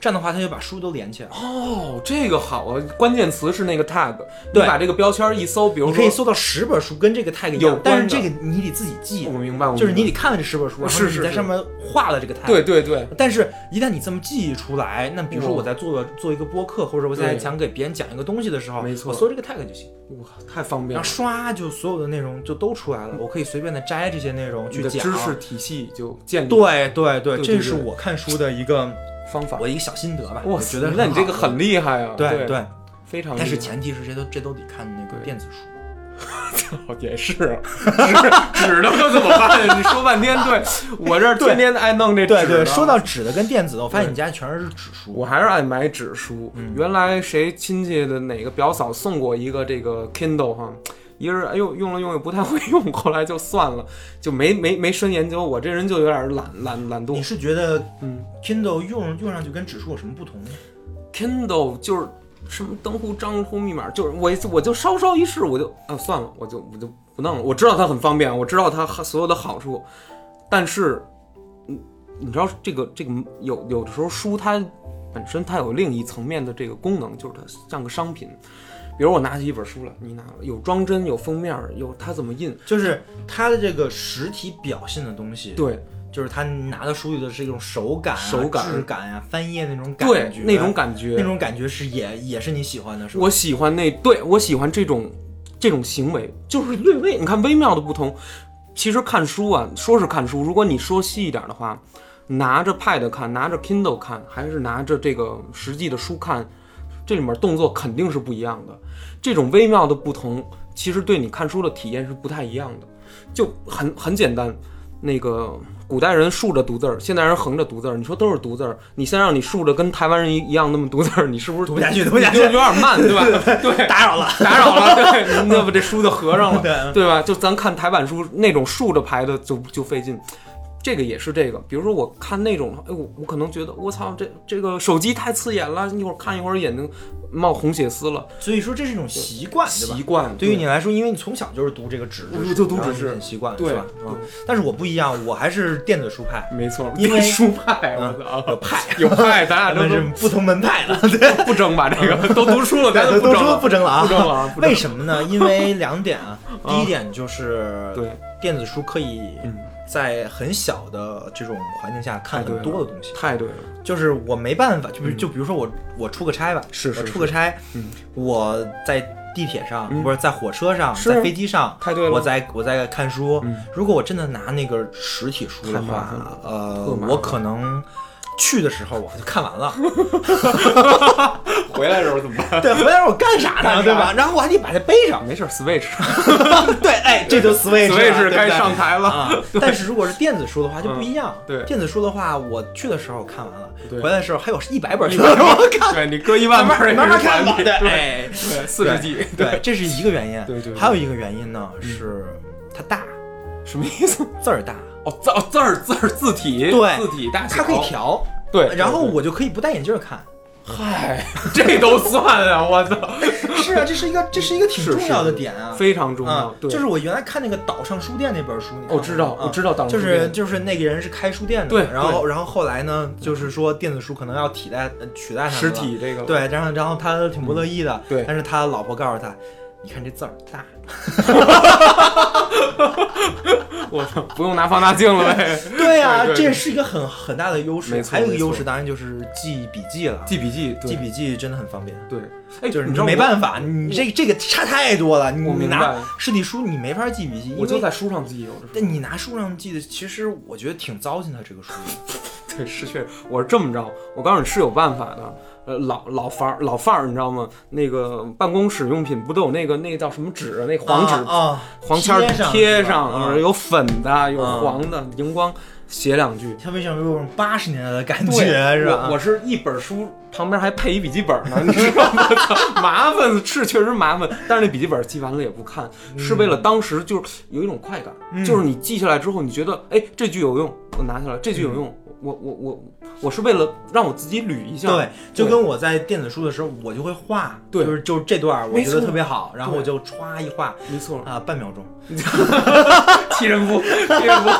这样的话它就把书都连起来。
哦，这个好啊，关键词是那个 tag，你把这个标签一搜，比如说
你可以搜到十本书跟这个 tag 一样，
有关
但是这个你得自己记
我，明白，我明白
就是你得看了这十本书，然后你在上面画了这个 tag。
对。对对，
但是，一旦你这么记忆出来，那比如说我在做做一个播客，或者我在想给别人讲一个东西的时候，
没错
我搜这个 tag 就行，
哇，太方便了
然后，刷就所有的内容就都出来了，我可以随便的摘这些内容去讲。
知识体系就建立
对对对，
对
这是我看书的一个
方法。
我一个小心得吧。我觉得
那你这个很厉害啊！对，
对对，
非常厉害。
但是前提是这都这都得看那个电子书。
哦 也是，纸纸的可怎么办？你说半天，对我这儿天天爱弄这纸
对对，说到纸的跟电子的，我发现你家全是纸书。
我还是爱买纸书。
嗯
原来谁亲戚的哪个表嫂送过一个这个 Kindle 哈，一个是哎呦用了用也不太会用，后来就算了，就没没没深研究。我这人就有点懒懒懒惰
你。是觉得
嗯
Kindle 用用上去跟指数有什么不同呢
？Kindle 就是什么登户账户密码，就是我我就稍稍一试，我就啊算了，我就我就不弄了。我知道它很方便，我知道它所有的好处，但是，嗯，你知道这个这个有有的时候书它本身它有另一层面的这个功能，就是它像个商品。比如我拿起一本书来，你拿有装帧，有封面，有它怎么印，
就是它的这个实体表现的东西，，
对
就是他拿到书里的是一种手感、啊、
手感
质感呀、翻页那种感
对
觉，
那种感觉，
那种感觉是也也是你喜欢的，是吧？
我喜欢那，对我喜欢这种这种行为，就是略微你看微妙的不同。其实看书啊，说是看书，如果你说细一点的话，拿着 Pad 看，拿着 Kindle 看，还是拿着这个实际的书看，这里面动作肯定是不一样的。这种微妙的不同，其实对你看书的体验是不太一样的。就很很简单，那个古代人竖着读字儿，现代人横着读字儿，你说都是读字儿，你先让你竖着跟台湾人一一样那么读字儿，你是不是
读不下去读不下去
就有点慢，对吧？对，
打扰了，
打扰了，对，那不这书就合上了，
对
对吧？就咱看台版书那种竖着排的就就费劲。这个也是这个，比如说我看那种，哎，我我可能觉得我操，这这个手机太刺眼了，一会儿看一会儿眼睛冒红血丝了，
所以说这是一种习惯，
习？惯。
对于你来说，因为你从小就是读这个纸质书，
就读纸质
很习惯，
对
是吧？嗯，但是我不一样，我还是电子书派，
没错，
因为
书派，我
嗯
操，
有派
有派，咱俩都
是不同门派的，对。
不争吧？这个都读书了，咱
对，都说
不争了，
不争了啊！
不争了
为什么呢？因为两点啊。第一点就是，
对，
电子书可以
嗯
在很小的这种环境下看很多的东西。
太对了，
就是我没办法，就比就比如说我我出个差吧，
是是
我出个差
嗯，
我在地铁上
嗯。
不是在火车上，在飞机上，
太对了。
我在我在看书
嗯。
如果我真的拿那个实体书的话，呃我可能去的时候我就看完了，
回来的时候怎么办？
对，回来我干啥呢？对吧？然后我还得把它背上。
没事，Switch
对，哎，这就 Switch 了
Switch
对不对
该上台了。
啊。但是如果是电子书的话就不一样。
嗯对
电子书的话，我去的时候看完了，
对
回来的时候还有一百本
一
书我看，
对你搁一万本
慢慢看吧。
对
对，哎，
对，四十 G，
对，这是一个原因。
对对对
还有一个原因呢是它大，
什么意思？
字儿大，
哦，字哦字儿字儿字体，
对
字体大小，
它可以调。
对，
然后我就可以不戴眼镜儿看。
嗨，这都算啊！我操，
是啊，这是一个这是一个挺重要的点啊。
非常重要
就是我原来看那个岛上书店那本书，你
知道我知道岛上
就
书店
是就是那个人是开书店的，
对
然后然后后来呢，就是说电子书可能要替代呃取代他们
实体这个，
对，然后然后他挺不乐意的，
对
但是他老婆告诉他，你看这字儿大，
我操，不用拿放大镜了呗。
对呀、
对对
这是一个很很大的优势。还有一个优势当然就是记笔记了，
记笔记，对
记笔记真的很方便。
对，哎，
就是你
你知道
没办法，你这这个差太多了。你拿实体书你没法记笔记，
我就在书上记，有的。
但你拿书上记的，其实我觉得挺糟践的这个书。
对，是确实，我是这么着，我告诉你是有办法的。呃，老老范儿老范儿，你知道吗？那个办公室用品不都有那个那个叫什么纸啊？那黄纸、
啊啊，
黄签儿
贴上
有粉的，有
啊
黄的，荧光，写两句。
它为什么有种八十年代的感觉是吧？
我我是一本书旁边还配一笔记本呢，你知道吗？麻烦是确实麻烦，但是那笔记本记完了也不看，是为了当时就是有一种快感，
嗯
就是你记下来之后，你觉得哎这句有用，我拿下来，这句有用，我我我我是为了让我自己捋一下，
对，就跟我在电子书的时候，我就会画，
对
就是就是这段我觉得特别好，然后我就歘一画
没错，
啊，半秒钟。
替人夫，替人夫，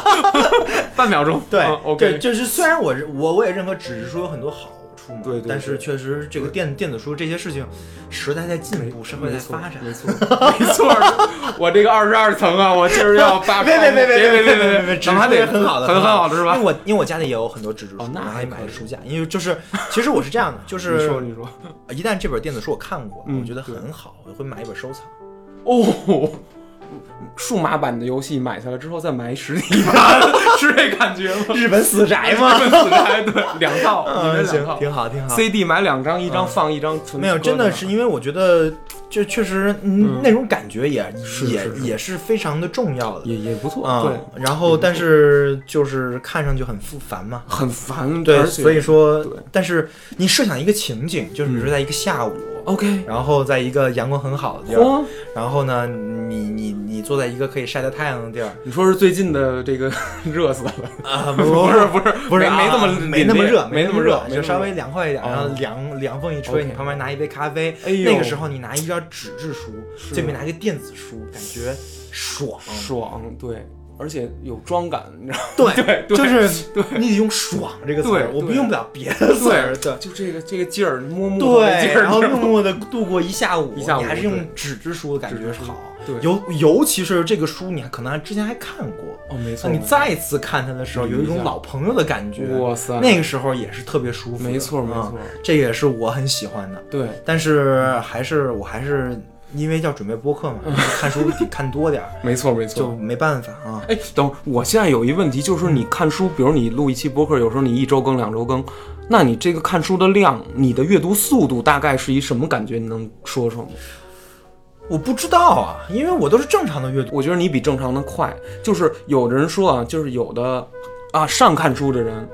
半秒钟，
对
嗯
对
，，OK，
就是虽然我我我也认可纸质书有很多好
对对
但是确实这个电电子书这些事情，时代在进步，社会在发展。
没错，没错，我这个二十二层啊，我今儿要把
别别别别
别别
别别
别，
纸
咱们还得
很好的，
很很好。的是吧？
因为？我因为我家里也有很多纸质书，
哦那
我还买了书架，因为就是其实我是这样的，就
你
是
说你说，
一旦这本电子书我看过，
嗯
我觉得很好，我会买一本收藏。
哦，数码版的游戏买下来之后再买实体版，是这感觉吗？
日本死宅吗？
日本死宅对，两套，你
嗯，行，
这两套
挺好，挺好。
，CD 买两张，一张
嗯
放一张，存
没有，真的是因为我觉得，就确实，那种感觉也也也是非常的重要的。
也也不错，
啊、
对，
然后但是就是看上去很复繁嘛。
很烦，
对，所以说，但是你设想一个情景，就是比如说在一个下午，
OK，
然后在一个阳光很好的地儿，然后呢，你你你坐在一个可以晒到太阳的地儿，
你说是最近的这个 热死了，
啊，
不是不是
不是
没没那么
啊没那么热，
没
那么
热
就稍微凉快一点，
哦
然后凉凉风一吹，你旁边拿一杯咖啡，
哎呦。
那个时候你拿一张纸质书，
是。
这边拿一个电子书，感觉爽。
爽，对，而且有妆感，你知道吗？
对
对对
就是对你得用“爽”这个词我们用不了别的词儿。对
就这个这个劲儿，摸摸的
对，
劲儿，
然后默默的度过一下午，
一下午
你还是用纸质书的感觉好。
对
尤尤其是这个书，你还可能还之前还看过，
哦，没错，
那你再次看它的时候，有一种老朋友的感觉。
哇塞，
那个时候也是特别舒服。
没错没错
嗯，这也是我很喜欢的。
对，
但是还是我还是因为要准备播客嘛，看书得看多点儿，
没错没错就。
没办法啊。
哎，等会儿我现在有一问题，就是说你看书，比如你录一期播客，有时候你一周更、两周更，那你这个看书的量，你的阅读速度大概是一什么感觉？你能说说吗？
我不知道啊，因为我都是正常的阅读。
我觉得你比正常的快。就是有的人说啊，就是有的啊善看书的人，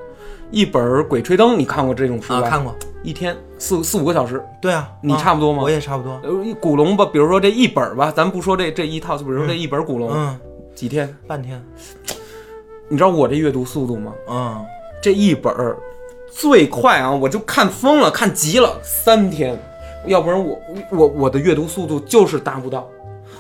一本《鬼吹灯》，你看过这种书吧？
啊，看过。
一天四四五个小时。
对啊，
你
啊
差不多吗
我也差不多。
呃，古龙吧，比如说这一本吧，咱不说这这一套，就比如说这一本古龙、
嗯，
几天？
半天。
你知道我这阅读速度吗？
嗯，
这一本儿最快啊，我就看疯了，看急了，三天。要不然我我我的阅读速度就是达不到。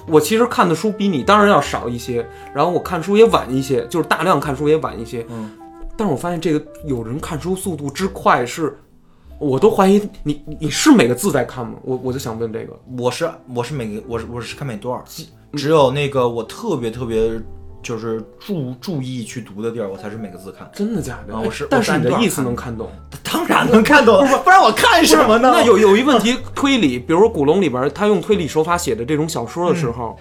我其实看的书比你当然要少一些，然后我看书也晚一些，就是大量看书也晚一些。
嗯，
但是我发现这个有人看书速度之快是，我都怀疑你你你是每个字在看吗？我我就想问这个。
我是我是每个我是我是看每段儿，只有那个我特别特别就是注注意去读的地儿，我才是每个字看。
真的假的？
啊我是
但是你的意思能看懂。
当然能看懂，不然我看什么呢？
那有有一问题，推理，比如说古龙里边他用推理手法写的这种小说的时候，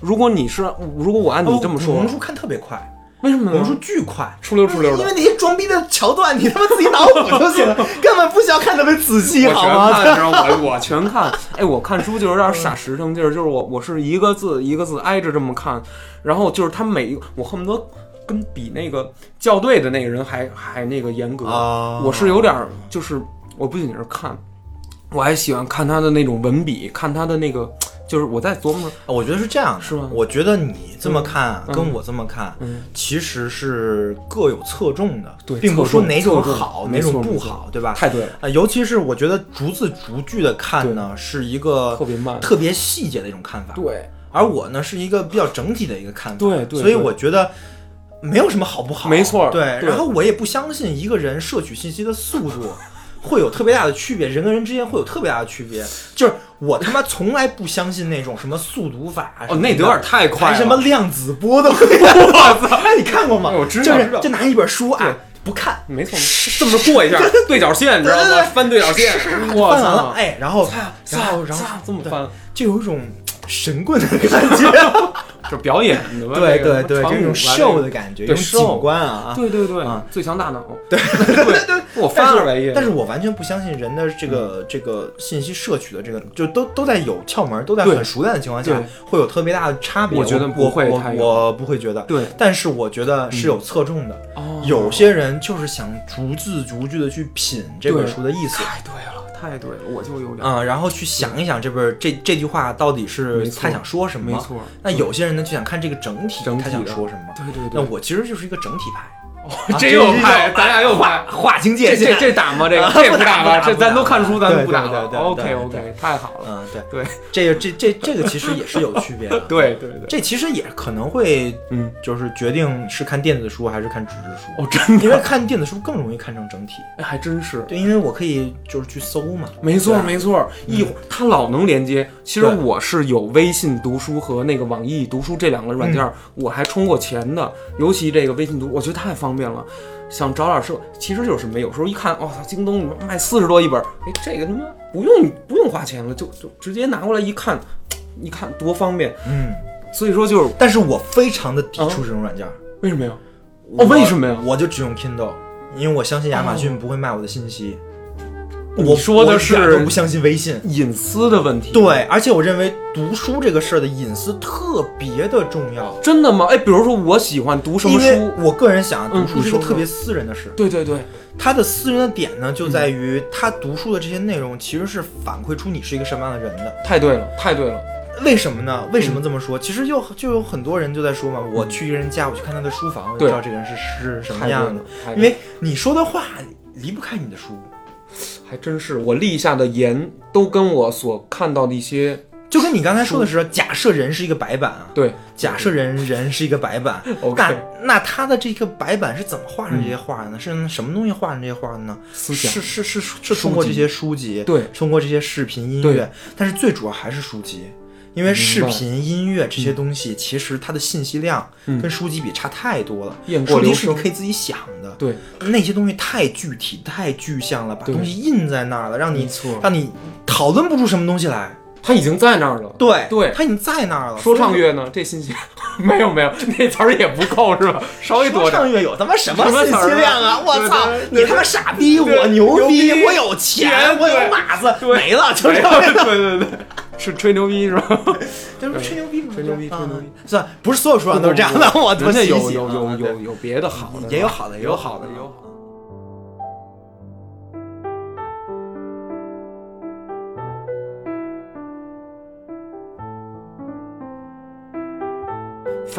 如果你是如果我按你这么说
古龙，书看特别快，
为什么呢？
古龙书巨快。
出溜出溜的
因为。那些装逼的桥段，你他妈自己脑补就行了，根本不需要看特别仔细，好吗？
看，知道吗我我全看。哎，我看书就有点傻实诚劲儿，就是我我是一个字一个字挨着这么看，然后就是他每一个，我恨不得跟比那个校对的那个人还还那个严格。
啊
我是有点儿就是我不仅是看，我还喜欢看他的那种文笔，看他的那个，就是我在琢磨，
我觉得是这样的，
是吗？
我觉得你这么看
嗯。
跟我这么看，
嗯。
其实是各有侧重的，
对
并不是说哪种好，哪种不好，对吧？
太对了，
啊，尤其是我觉得逐字逐句的看呢，是一个
特别慢。
特别细节的一种看法，
对，
而我呢是一个比较整体的一个看法，
对对
所以我觉得没有什么好不好，
没错
对。
对。
然后我也不相信一个人摄取信息的速度会有特别大的区别，人跟人之间会有特别大的区别。就是我他妈从来不相信那种什么速读法
哦，那有点太快了。
还什么量子波动？我操！哎，你看过吗？
我知道
就是
知道
就拿一本书啊，不看，
没错，这么过一下 对角线，你知道吗？翻对角线，我
翻完了，
操！
哎，然后然后然后
这么翻，
就有一种神棍的感觉。
就表演的吧？
对对对，这种
传武吧
show 的感觉，
对
这种景观啊，
对对对
啊，
最强大脑，对对 对，我翻
但
二百页，
但是我完全不相信人的这个、
嗯
这个信息摄取的这个，就都都在有窍门，都在很熟练的情况下，会有特别大的差别。
我觉得不会
我我不会觉得。
对
但是我觉得是有侧重的。
哦
有些人就是想逐字逐句的去品这本书的意思。
太对了，太对了，我就有点
啊、然后去想一想这本这这句话到底是他想说什么。
没错。
那有些人呢就想看这个整体，他想
整体的
说什么。
对对对，
那我其实就是一个整体派，啊
这又
这
派，咱俩又派。
划清界
这
限。
这这打吗？这个
啊
这不
打吗
这咱都看书，咱都不打了。
对对对
OK OK，太好了。
嗯，对
对
这个这这这个其实也是有区别的。
对对对，
这其实也可能会，
嗯，
就是决定是看电子书还是看纸质书。
哦，真的，
因为看电子书更容易看成整体，
哎，还真是。
对，因为我可以就是去搜嘛。
没错没错，一会儿它老能连接。其实我是有微信读书和那个网易读书这两个软件儿，我还充过钱的。尤其这个微信读，我觉得太方便了。想找点书，其实就是什么，有时候一看，哇、操，京东卖四十多一本，哎，这个他妈不用不用花钱了，就就直接拿过来一看，一看多方便。
嗯，
所以说就是
但是我非常的抵触这种软件。
为什么呀？
我
哦为什么呀
我就只用 Kindle，因为我相信亚马逊不会卖我的信息。
你
我
说的是
都不相信微信。
隐私的问题。
对，而且我认为读书这个事儿的隐私特别的重要，
真的吗？哎，比如说我喜欢读什么
因为
书，
我个人想，
嗯
读书是一个特别私人的事。
对对对，
他的私人的点呢，就在于他读书的这些内容其实是反馈出你是一个什么样的人的。
太对了，太对了。
为什么呢？为什么
嗯
这么说？其实就就有很多人就在说嘛，我去一个人家，我去看他的书房，我就知道这个人是是什么样的。，因为你说的话离不开你的书，
还真是我立下的言都跟我所看到的一些
就跟你刚才说的是，假设人是一个白板啊，
对
假设人人是一个白板，那那他的这个白板是怎么画上这些画的呢？是什么东西画上这些画的呢？
思想
是是是是通过这些书籍，
对
通过这些视频音乐，但是最主要还是书籍。因为视频、音乐这些东西，其实它的信息量
嗯
跟书籍比差太多了。
雁过
书籍是你可以自己想的，
对，
那些东西太具体、太具象了，把东西印在那儿了，让你让你讨论不出什么东西来。
他已经在那儿了。
对
对
它已经在那儿了。
说唱乐呢？这信息 没有没有，那词儿也不够是吧？稍微多点。
说唱乐有他妈什么信息量啊！我操你他妈傻逼，我牛
牛逼
我有钱，我有
对
马子，没了，就这样。
对对对，是吹牛逼是吧？
这不是吹牛逼吗？
吹牛逼
啊
吹牛逼
是吧？不是所有书上都是这样的，我多
人家
细细
有有有有有别的好的，
也有好的，
也有好的，
也
也有好的。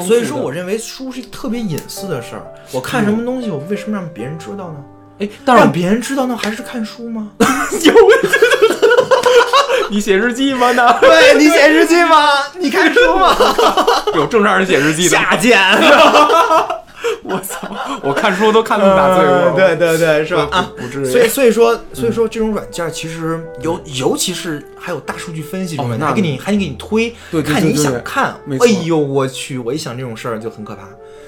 所以说，我认为书是一特别隐私的事儿。我看什么东西，我为什么让别人知道呢？
哎，
让别人知道那还是看书吗？
有 你写日记吗？那
对你写日记吗？你看书吗？
有正常人写日记的。
下贱，
我操！我看书都看那么大岁数，
呃对对对，是吧？啊，
不至于。
所以所以说所以说这种软件其实尤尤其是还有大数据分析这种软件，
哦
还给你还给你推，
对对
看你想看。哎呦我去！我一想这种事儿就很可怕，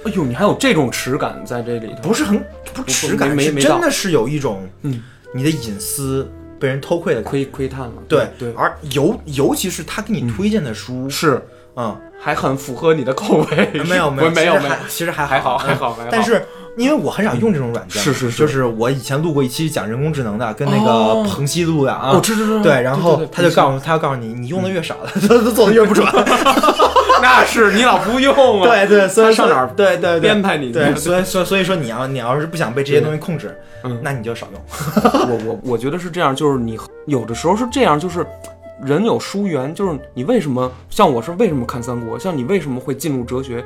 哎呦，你还有这种耻感在这里头？
不是很不
不
耻感，是真的是有一种
嗯，
你的隐私被人偷窥的。
窥窥探了。
对
对，
而尤尤其是他给你推荐的书，
是
嗯，
还很符合你的口味。
没有 没有
没有没有
其实还，其实还
还好
好
还好还好。
但是因为我很少用这种软件，
是是是。
就是我以前录过一期讲人工智能的，跟那
哦。
个彭曦录的啊，
我知知知
对，然后他就告诉他要告诉你，你用的越少，他他做的越不准。
那是你老不用啊。
对对，所以
他上哪儿
对对对
编排你
对，所以所以所以说你要你要是不想被这些东西控制，
嗯
那你就少用。
我我我觉得是这样，就是你 有的时候是这样，就是人有疏缘，就是你为什么像我是为什么看三国，像你为什么会进入哲学，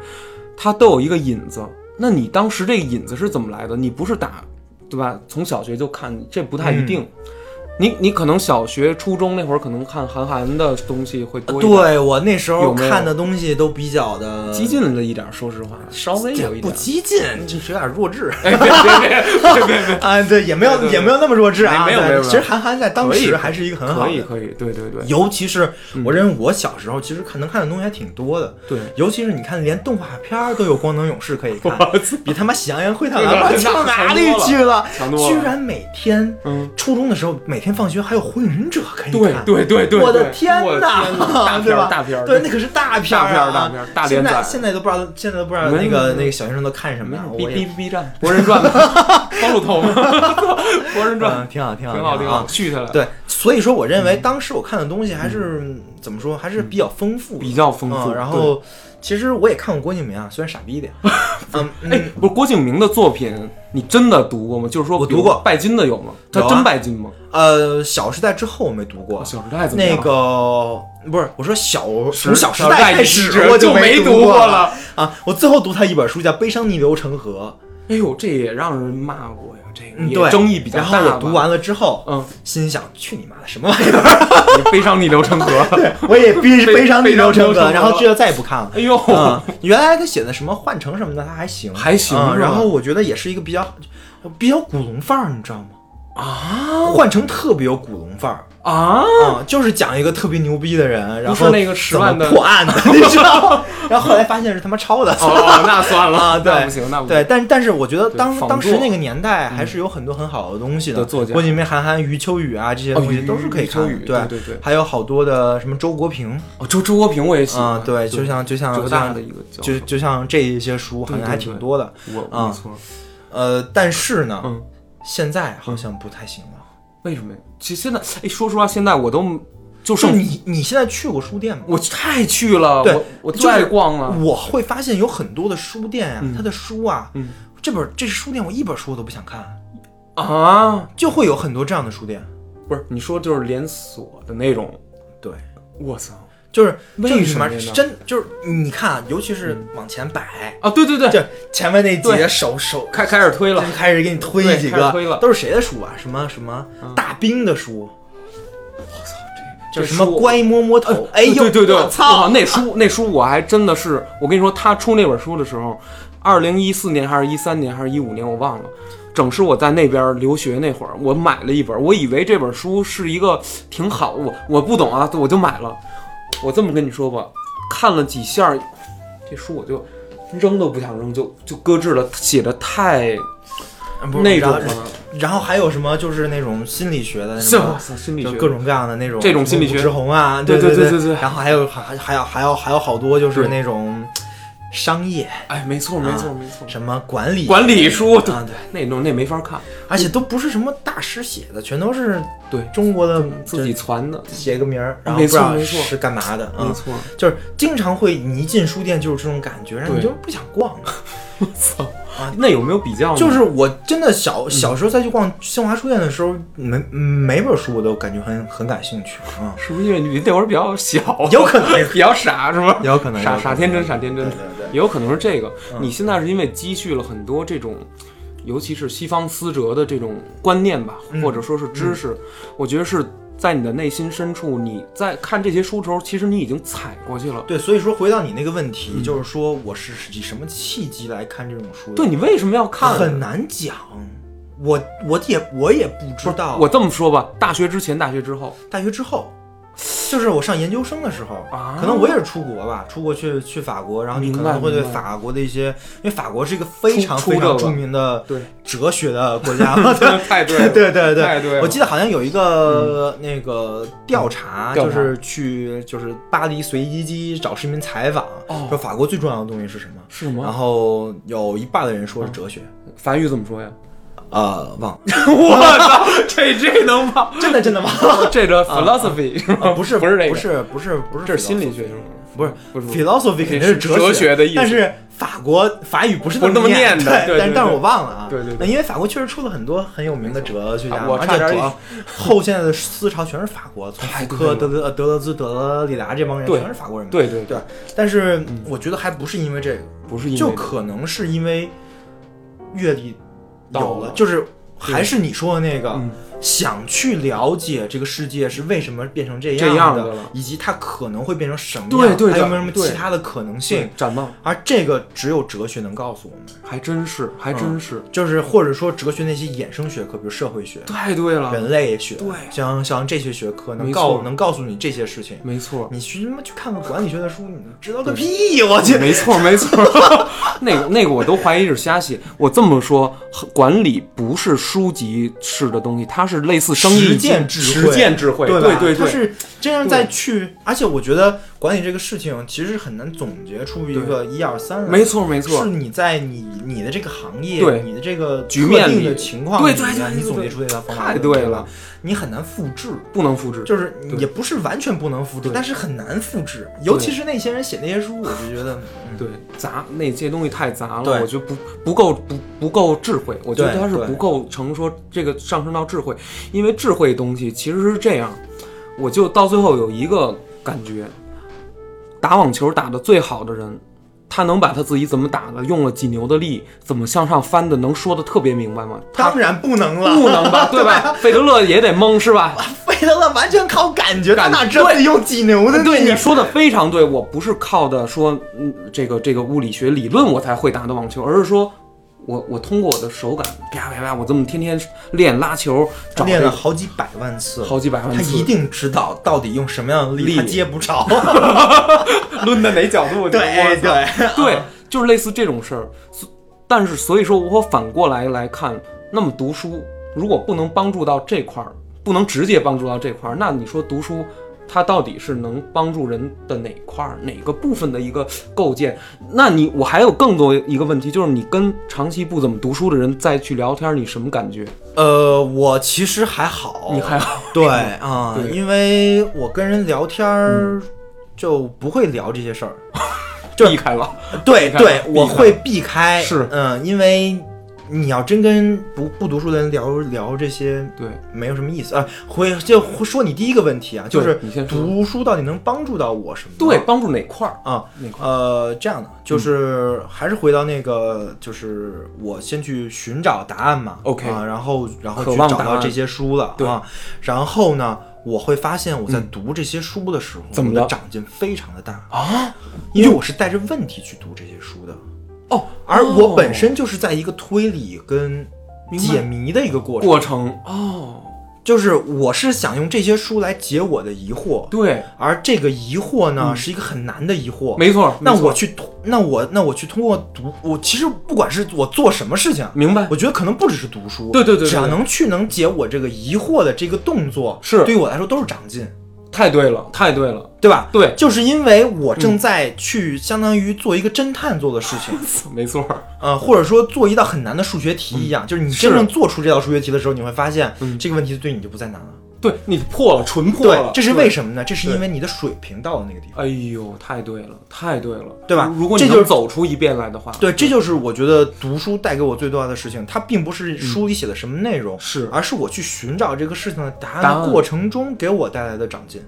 它都有一个引子。那你当时这个引子是怎么来的？你不是打，对吧？从小学就看，这不太一定。你你可能小学、初中那会儿可能看韩寒的东西会多一点，
对我那时候看的东西都比较的
激进了一点，说实话，稍微有一点不。
激进，就是有点弱智。
哎，别别别别别别，
啊，对，也没有也没有那么弱智啊。
没有没有
其实韩寒在当时还是一个很好的，
可以可以，对对对
尤其是我认为我小时候其实看能看的东西还挺多的。
对。
尤其是你看，连动画片都有光能勇士可以看，比他妈喜羊羊灰太狼
对
强
那
哪里去了？居然每天，
嗯，
初中的时候每天放学还有火影忍者可以
对
看。
对对对，
我的
对
天
我的天哪大？片大片，
对，那可是大片儿啊
大片儿大片儿大连载
现在现在都不知道，现在都不知道那个那个小学生都看什么呀
？？B B B 站《博人传》方路头吗？《博人传
嗯，挺好，挺》好，
挺好挺好
啊，
续下来，
对，所以说我认为当时我看的东西还是怎么说，还是比较丰富的，
比较丰富
嗯。然后其实我也看过郭敬明啊，虽然傻逼一点，嗯，
对哎，不是郭敬明的作品，你真的读过吗？就是说，
我读过。
拜金的有吗？他真拜金吗？
呃，《小时代》之后我没读过，
小时代怎么样？
那个不是我说小从小时
时
代开
始
始我
就
没
读
过
了。
啊，我最后读他一本书叫《悲伤逆流成河。
哎呦，这也让人骂过呀，这》，个争议比较
然
大然。
后我读完了之后，
嗯，
心想去你妈的什么玩意儿，
你悲伤逆流成河。
我也悲
悲
悲伤逆流成河，然后这就再也不看了。
哎呦，
嗯，原来他写的什么幻城什么的，他还行，
还行
嗯然后我觉得也是一个比较比较古龙范儿，你知道吗？
啊
换成特别有古龙范儿
啊！
啊、就是讲一个特别牛逼的人，然后
那个十万的
破案的，你知道吗？然后后来发现是他妈抄的。
哦，那算了
啊对
那不行，那不行。
对，但但是我觉得当当时那个年代还是有很多很好的东西
的作家
郭敬明、韩寒、余秋雨啊这些
哦
东西都是可以看的。
对对对
还有好多的什么周国平
哦，周周国平我也喜欢
啊，对，就像就像
浙
就像
大的一个，
就就像这一些书好像还挺多的。
我
啊
没错，
呃，但是呢，
嗯，
现在好像不太行了。
为什么呀？其实现在，哎，说实话，现在我都就
就
剩
你你现在去过书店吗？
我太去了，
对
我我
就是
最爱逛了。
我会发现有很多的书店啊，
嗯
它的书啊，
嗯
这本这是书店我一本书我都不想看，
啊，
就会有很多这样的书店。
不是你说就是连锁的那种，
对，
我操
就是
为
就是
什么
真就是你看啊，尤其是往前摆，
啊！对对对，
就前面那几个手手
开开始推了，
开始给你推
对
几个
推了，
都是谁的书啊？什么什么大兵的书，
我操，
这
这书
什么乖摸摸头？哎呦，
对对对，
我操！
那书那书我还真的是，我跟你说，他出那本书的时候，二零一四年还是一三年还是一五年，我忘了。整是我在那边留学那会儿，我买了一本，我以为这本书是一个挺好，我我不懂啊，我就买了。我这么跟你说吧，看了几下，这书我就扔都不想扔，就就搁置了，写的太那种
然后
了，
然后还有什么就是那种心理学的什
是
么，
心理学。
各种各样的那种
这种心理学。
什么武志红啊，
对
对对
对对
然后还有还还有还有还有好多就是
对。
那种商业
哎，没错没错没错，
什么管理
管理书对
啊，对，
那种那没法看，
而且都不是什么大师写的，全都是
对
中国的
自己传的，
写个名儿，然后是干嘛的，嗯，
没错。
就是经常会你一进书店就是这种感觉，然后你
对
就不想逛。
我操那有没有比较呢？
就是我真的小小时候再去逛新华书店的时候，每每本书我都感觉很很感兴趣啊，
是不是因为你那会儿比较小，
有可能
比较傻是吗？
有可能
傻傻天真傻天真
对，对对。
也有可能是这个。
嗯
你现在是因为积蓄了很多这种，尤其是西方思哲的这种观念吧，
嗯
或者说是知识，我觉得是在你的内心深处，你在看这些书的时候，其实你已经踩过去了。
对，所以说回到你那个问题，就是说我是以什么契机来看这种书的？
对你为什么要看？
很难讲。我我也我也不知道。
我这么说吧，大学之前，大学之后，
大学之后，就是我上研究生的时候，
啊。
可能我也是出国吧，出国去去法国，然后你可能会对法国的一些，因为法国是一个非常非常著名的
对。
哲学的国家。嘛，对。
太对了，
对对对
太对了。
我记得好像有一个、那个调查，就是去就是巴黎随机机找市民采访，
哦。
说法国最重要的东西是什么？然？后有一半的人说是哲学，
法语怎么说呀？
呃，忘了，
我操，这这能忘？
真的真的忘了。
这个 philosophy 是吗？
不是
不是这个，
不是不是不是，
这是心理学是吗？
不是
不是
philosophy 肯定是哲
哲学的意思
但是法国法语不是
那么
念
念的
但是但是我忘了啊。
对对
因为法国确实出了很多很有名的哲学家
我差点
而且主要后现在的思潮全是法国，从福柯、
太对了
德德德勒兹、德勒里达这帮人全是法国人。
对对
对，但是我觉得还不是因为这个，
不是因为
就可能是因为阅历有
到了。
了，就是还是你说的那个
嗯，
想去了解这个世界是为什么变成这
这
样的，
样的
以及它可能会变成什么样，
对对对
还有没有什么其他的可能性？
展望。
而这个只有哲学能告诉我们，
还真是，还真是，
就是或者说哲学那些衍生学科，比如社会学、
太对了，
人类学，
对。
像像这些学科能告能告诉你这些事情。
没错，
你去他妈去看看管理学的书，你知道个屁！我去，
没错，没错，那个那个我都怀疑是瞎写。我这么说，管理不是书籍式的东西，它是类似生意
实践智慧，
实践智慧，
对吧
对对对，
它是这样再去，而且我觉得管理这个事情其实很难总结出一个一二三来。
没错没错
是，你在你你的这个行业，
对
你的这个
局面
定的情况
对
里面你总结出这套方法
太对了，
你很难复制。
不能复制。
就是也不是完全不能复制，但是很难复制。尤其是那些人写那些书，我就觉得，嗯，
对杂那些东西太杂了，我觉得不不够不不够智慧，我觉得它是不够成说这个上升到智慧，因为智慧东西其实是这样，我就到最后有一个感觉，打网球打得最好的人。他能把他自己怎么打的，用了几牛的力，怎么向上翻的，能说的特别明白吗？
当然不能了，
不能吧，对吧？费德勒也得懵是吧？
费德勒完全靠感觉，哪知道自己用几牛的力？
对你说的非常对，我不是靠的说嗯这个这个物理学理论我才会打的网球，而是说我我通过我的手感啪啪啪，我这么天天练拉球，找
练了好几百万次，
好几百万次，
他一定知道到底用什么样的力，
力
他接不着。
抡的哪角度？
对对
对，就是类似这种事儿。所但是所以说我反过来来看，那么读书如果不能帮助到这块儿，不能直接帮助到这块儿，那你说读书它到底是能帮助人的哪块儿、哪个部分的一个构建？那你我还有更多一个问题，就是你跟长期不怎么读书的人再去聊天，你什么感觉？
呃，我其实还好，
你还好？
对 啊、
对
因为我跟人聊天儿就不会聊这些事儿。就
避开了，
对对我会避开，
是
嗯，因为你要真跟不不读书的人聊聊这些，
对，
没有什么意思。啊。回就会说你第一个问题啊，就是读书到底能帮助到我什么？
对，帮助哪块儿？
啊，
哪块？
呃，这样的，就是还是回到那个，就是我先去寻找答案嘛。
OK
啊，然后然后去找到这些书了
对。
啊，然后呢，我会发现我在读这些书的时候，
怎么
的长进非常的大，
啊？
因为我是带着问题去读这些书的，
哦，
而我本身就是在一个推理跟解谜的一个过程，
过程。哦，
就是我是想用这些书来解我的疑惑，
对，
而这个疑惑呢是一个很难的疑惑，
嗯没错。
那我去通，那我那我去通过读，我其实不管是我做什么事情，
明白。
我觉得可能不只是读书，
对对对对。
只要能去能解我这个疑惑的这个动作，
是。
对于我来说都是长进，
太对了，太对了，
对吧？
对，
就是因为我正在去相当于做一个侦探做的事情，
没错，
呃，或者说做一道很难的数学题一样，就是你真正做出这道数学题的时候，你会发现、
嗯。
这个问题对你就不再难了。
对你破了，纯破了，，
对这是为？什么呢？这是因为你的水平到了那个地方。
哎呦，太对了，太对了，
对吧
如果你
这就是
能走出一遍来的话，
对，这就是我觉得读书带给我最重要的事情。它并不是书里写的什么内容，
是
而是我去寻找这个事情的答
答案
过程中给我带来的长进。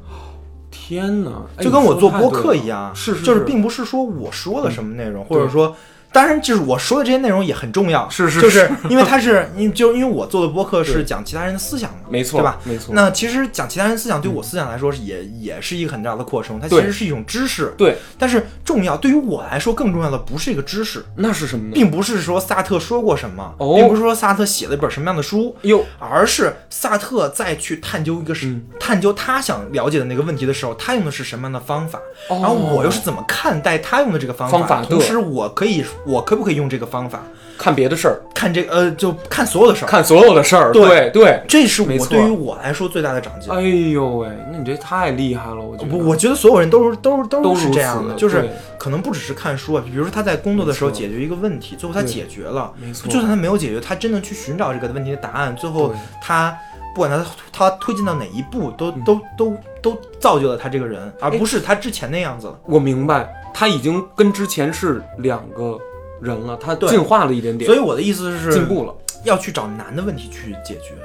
天哪，哎
就跟我做播客一样，
是是，
就是
是
并不是说我说了什么内容，或者说。当然，就是我说的这些内容也很重要，
是是
就是因为它是，因为就因为我做的播客是讲其他人的思想嘛，
没错，
对吧？
没错，
那其实讲其他人思想对我思想来说是也也是一个很重要的扩充，它其实是一种知识，
对，
但是重要对于我来说更重要的不是一个知识，
那是什么呢？
并不是说萨特说过什么，
哦。
并不是说萨特写了一本什么样的书，
哟，
而是萨特再去探究一个、
嗯。
探究他想了解的那个问题的时候，他用的是什么样的方法，
哦。
然后我又是怎么看待他用的这个方
方法对。
同时我可以我可不可以用这个方法？
看别的事儿，
看这个呃就看所有的事儿，
看所有的事儿，
对
对对。
这是我对于我来说最大的长进。
哎呦喂，那你这太厉害了，我觉得。
我觉得所有人都是都是
都
是这样的，就是可能不只是看书啊，比如说他在工作的时候解决一个问题，最后他解决了，
没错。
就算他没有解决，他真的去寻找这个问题的答案，最后他不管他他推进到哪一步，都
嗯。
都都都造就了他这个人，而不是他之前那样子了。
我明白，他已经跟之前是两个人了，他进化了一点点，
所以我的意思是，
进步了。
要去找难的问题去解决，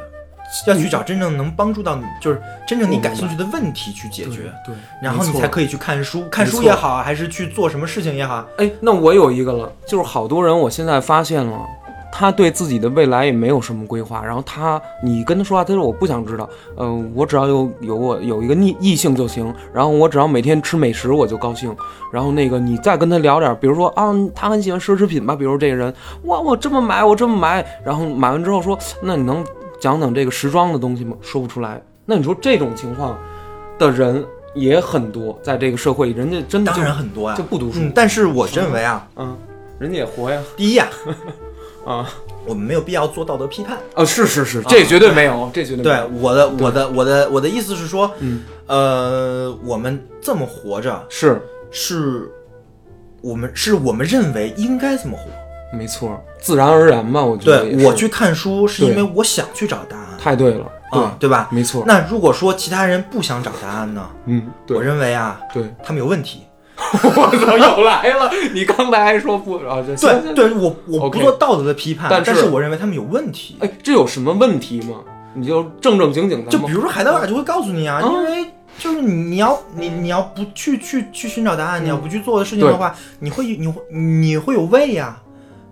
要去找真正能帮助到你，就是真正你感兴趣的问题去解决，
对，
然后你才可以去看书，看书也好，还是去做什么事情也好，
哎，那我有一个了，就是好多人，我现在发现了，他对自己的未来也没有什么规划，然后他你跟他说话，他说我不想知道，呃，我只要有有我有一个异异性就行，然后我只要每天吃美食我就高兴，然后那个你再跟他聊点，比如说啊，他很喜欢奢侈品吧，比如这个人，哇，我这么买，我这么买，然后买完之后说，那你能讲讲这个时装的东西吗？说不出来，那你说这种情况的人也很多，在这个社会里，人家真的
当
就
然很多呀、
就不读书，
嗯，但是我认为啊，
嗯，人家也活呀，
第一呀、
啊。
我们没有必要做道德批判。
哦，是是是，这绝对没有，这绝对没有对。
我的我的我的我的意思是说，
嗯，
呃，我们这么活着，
是
是我们是我们认为应该这么活。
没错，自然而然嘛，我觉得
对我去看书，是因为我想去找答案，
太对了，对，
啊，对吧？
没错，
那如果说其他人不想找答案呢？
嗯，
我认为啊，
对，
他们有问题。
我操，又来了！你刚才还说不啊？
对对，我我不做道德的批判，
但是
我认为他们有问题。
哎，这有什么问题吗？你就正正经经的，
就比如说海德格尔就会告诉你啊，
嗯
因为就是你你要你你要不去去去寻找答案，
嗯
你要不去做的事情的话，你会你会你会有畏呀、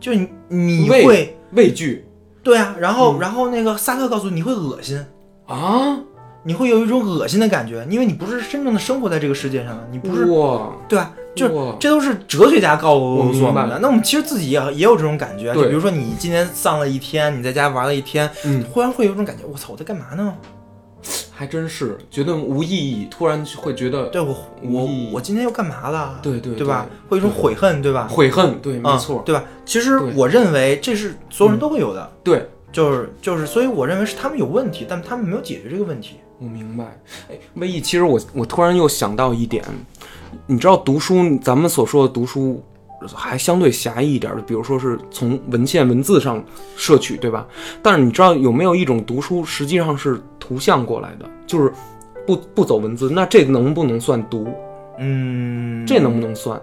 就你你会
畏惧
对啊，然后、
嗯
然后那个萨特告诉你，你会恶心，
啊，
你会有一种恶心的感觉，因为你不是真正的生活在这个世界上的，你不是，对吧？就
是
这都是哲学家告诉我们的。那我们其实自己也也有这种感觉，就比如说你今天丧了一天，你在家玩了一天，
嗯，
忽然会有一种感觉，我操，我在干嘛呢？
还真是觉得无意义，突然会觉得
对我我我今天又干嘛了？
对对
对吧？会有一种悔恨，对吧？
悔恨，对，没
啊
错，
对吧？其实我认为这是所有人都会有的，
对，
就是就是，所以我认为是他们有问题，但他们没有解决这个问题。
我明白。哎，魏毅，其实我我突然又想到一点，你知道读书，咱们所说的读书还相对狭义一点的，比如说是从文献文字上摄取，对吧？但是你知道有没有一种读书实际上是图像过来的，就是不不走文字，那这能不能算读？
嗯，
这能不能算？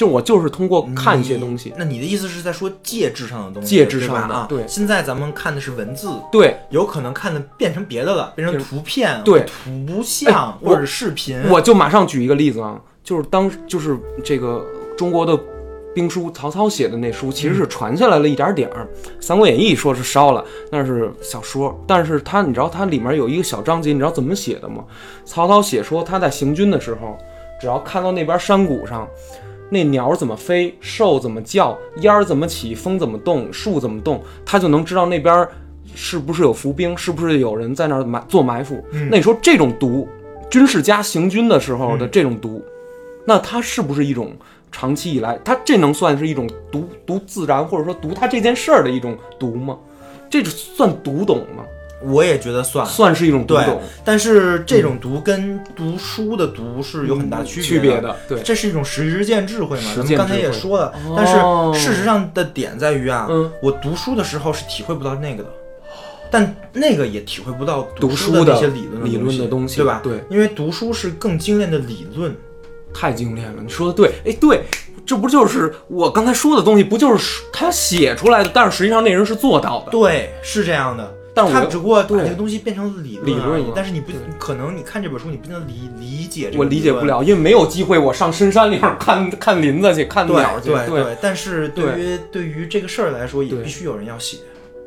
就我就是通过看一些东西，
那你的意思是在说介质上的东西，
介质上的
啊？
对
现在咱们看的是文字，
对
有可能看的变成别的了，变成图片、
对
图像或者视频。
我就马上举一个例子啊，就是当就是这个中国的兵书，曹操写的那书，其实是传下来了一点点儿。三国演义》说是烧了，那是小说，但是它你知道它里面有一个小章节，你知道怎么写的吗？曹操写说他在行军的时候，只要看到那边山谷上。那鸟怎么飞，兽怎么叫，烟儿怎么起，风怎么动，树怎么动，他就能知道那边是不是有伏兵，是不是有人在那儿埋做埋伏。那你说这种毒，军事家行军的时候的这种毒，那它是不是一种长期以来，它这能算是一种读读自然，或者说读它这件事儿的一种毒吗？这就算读懂吗？
我也觉得算。
算是一种读懂，
但是这种读跟读书的读是有很大区
区
别
别的，对，
这是一种实践智慧嘛？咱们刚才也说了，
哦
但是事实上的点在于啊，
嗯
我读书的时候是体会不到那个的，但那个也体会不到
读
书
书的
那些理论
理论的东西
对吧？
对，
因为读书是更精炼的理论，
太精炼了，你说的对，哎，对，这不就是我刚才说的东西？不就是他写出来的？但是实际上那人是做到的。
对，是这样的。
但我
他只不过把这个东西变成理论
理论
而已但是你不可能，你看这本书，你不能理理解这个
我理解不。了，因为没有机会，我上深山里面看看林子去，看鸟去。
对
对
但是对于对于这个事儿来说，也必须有人要写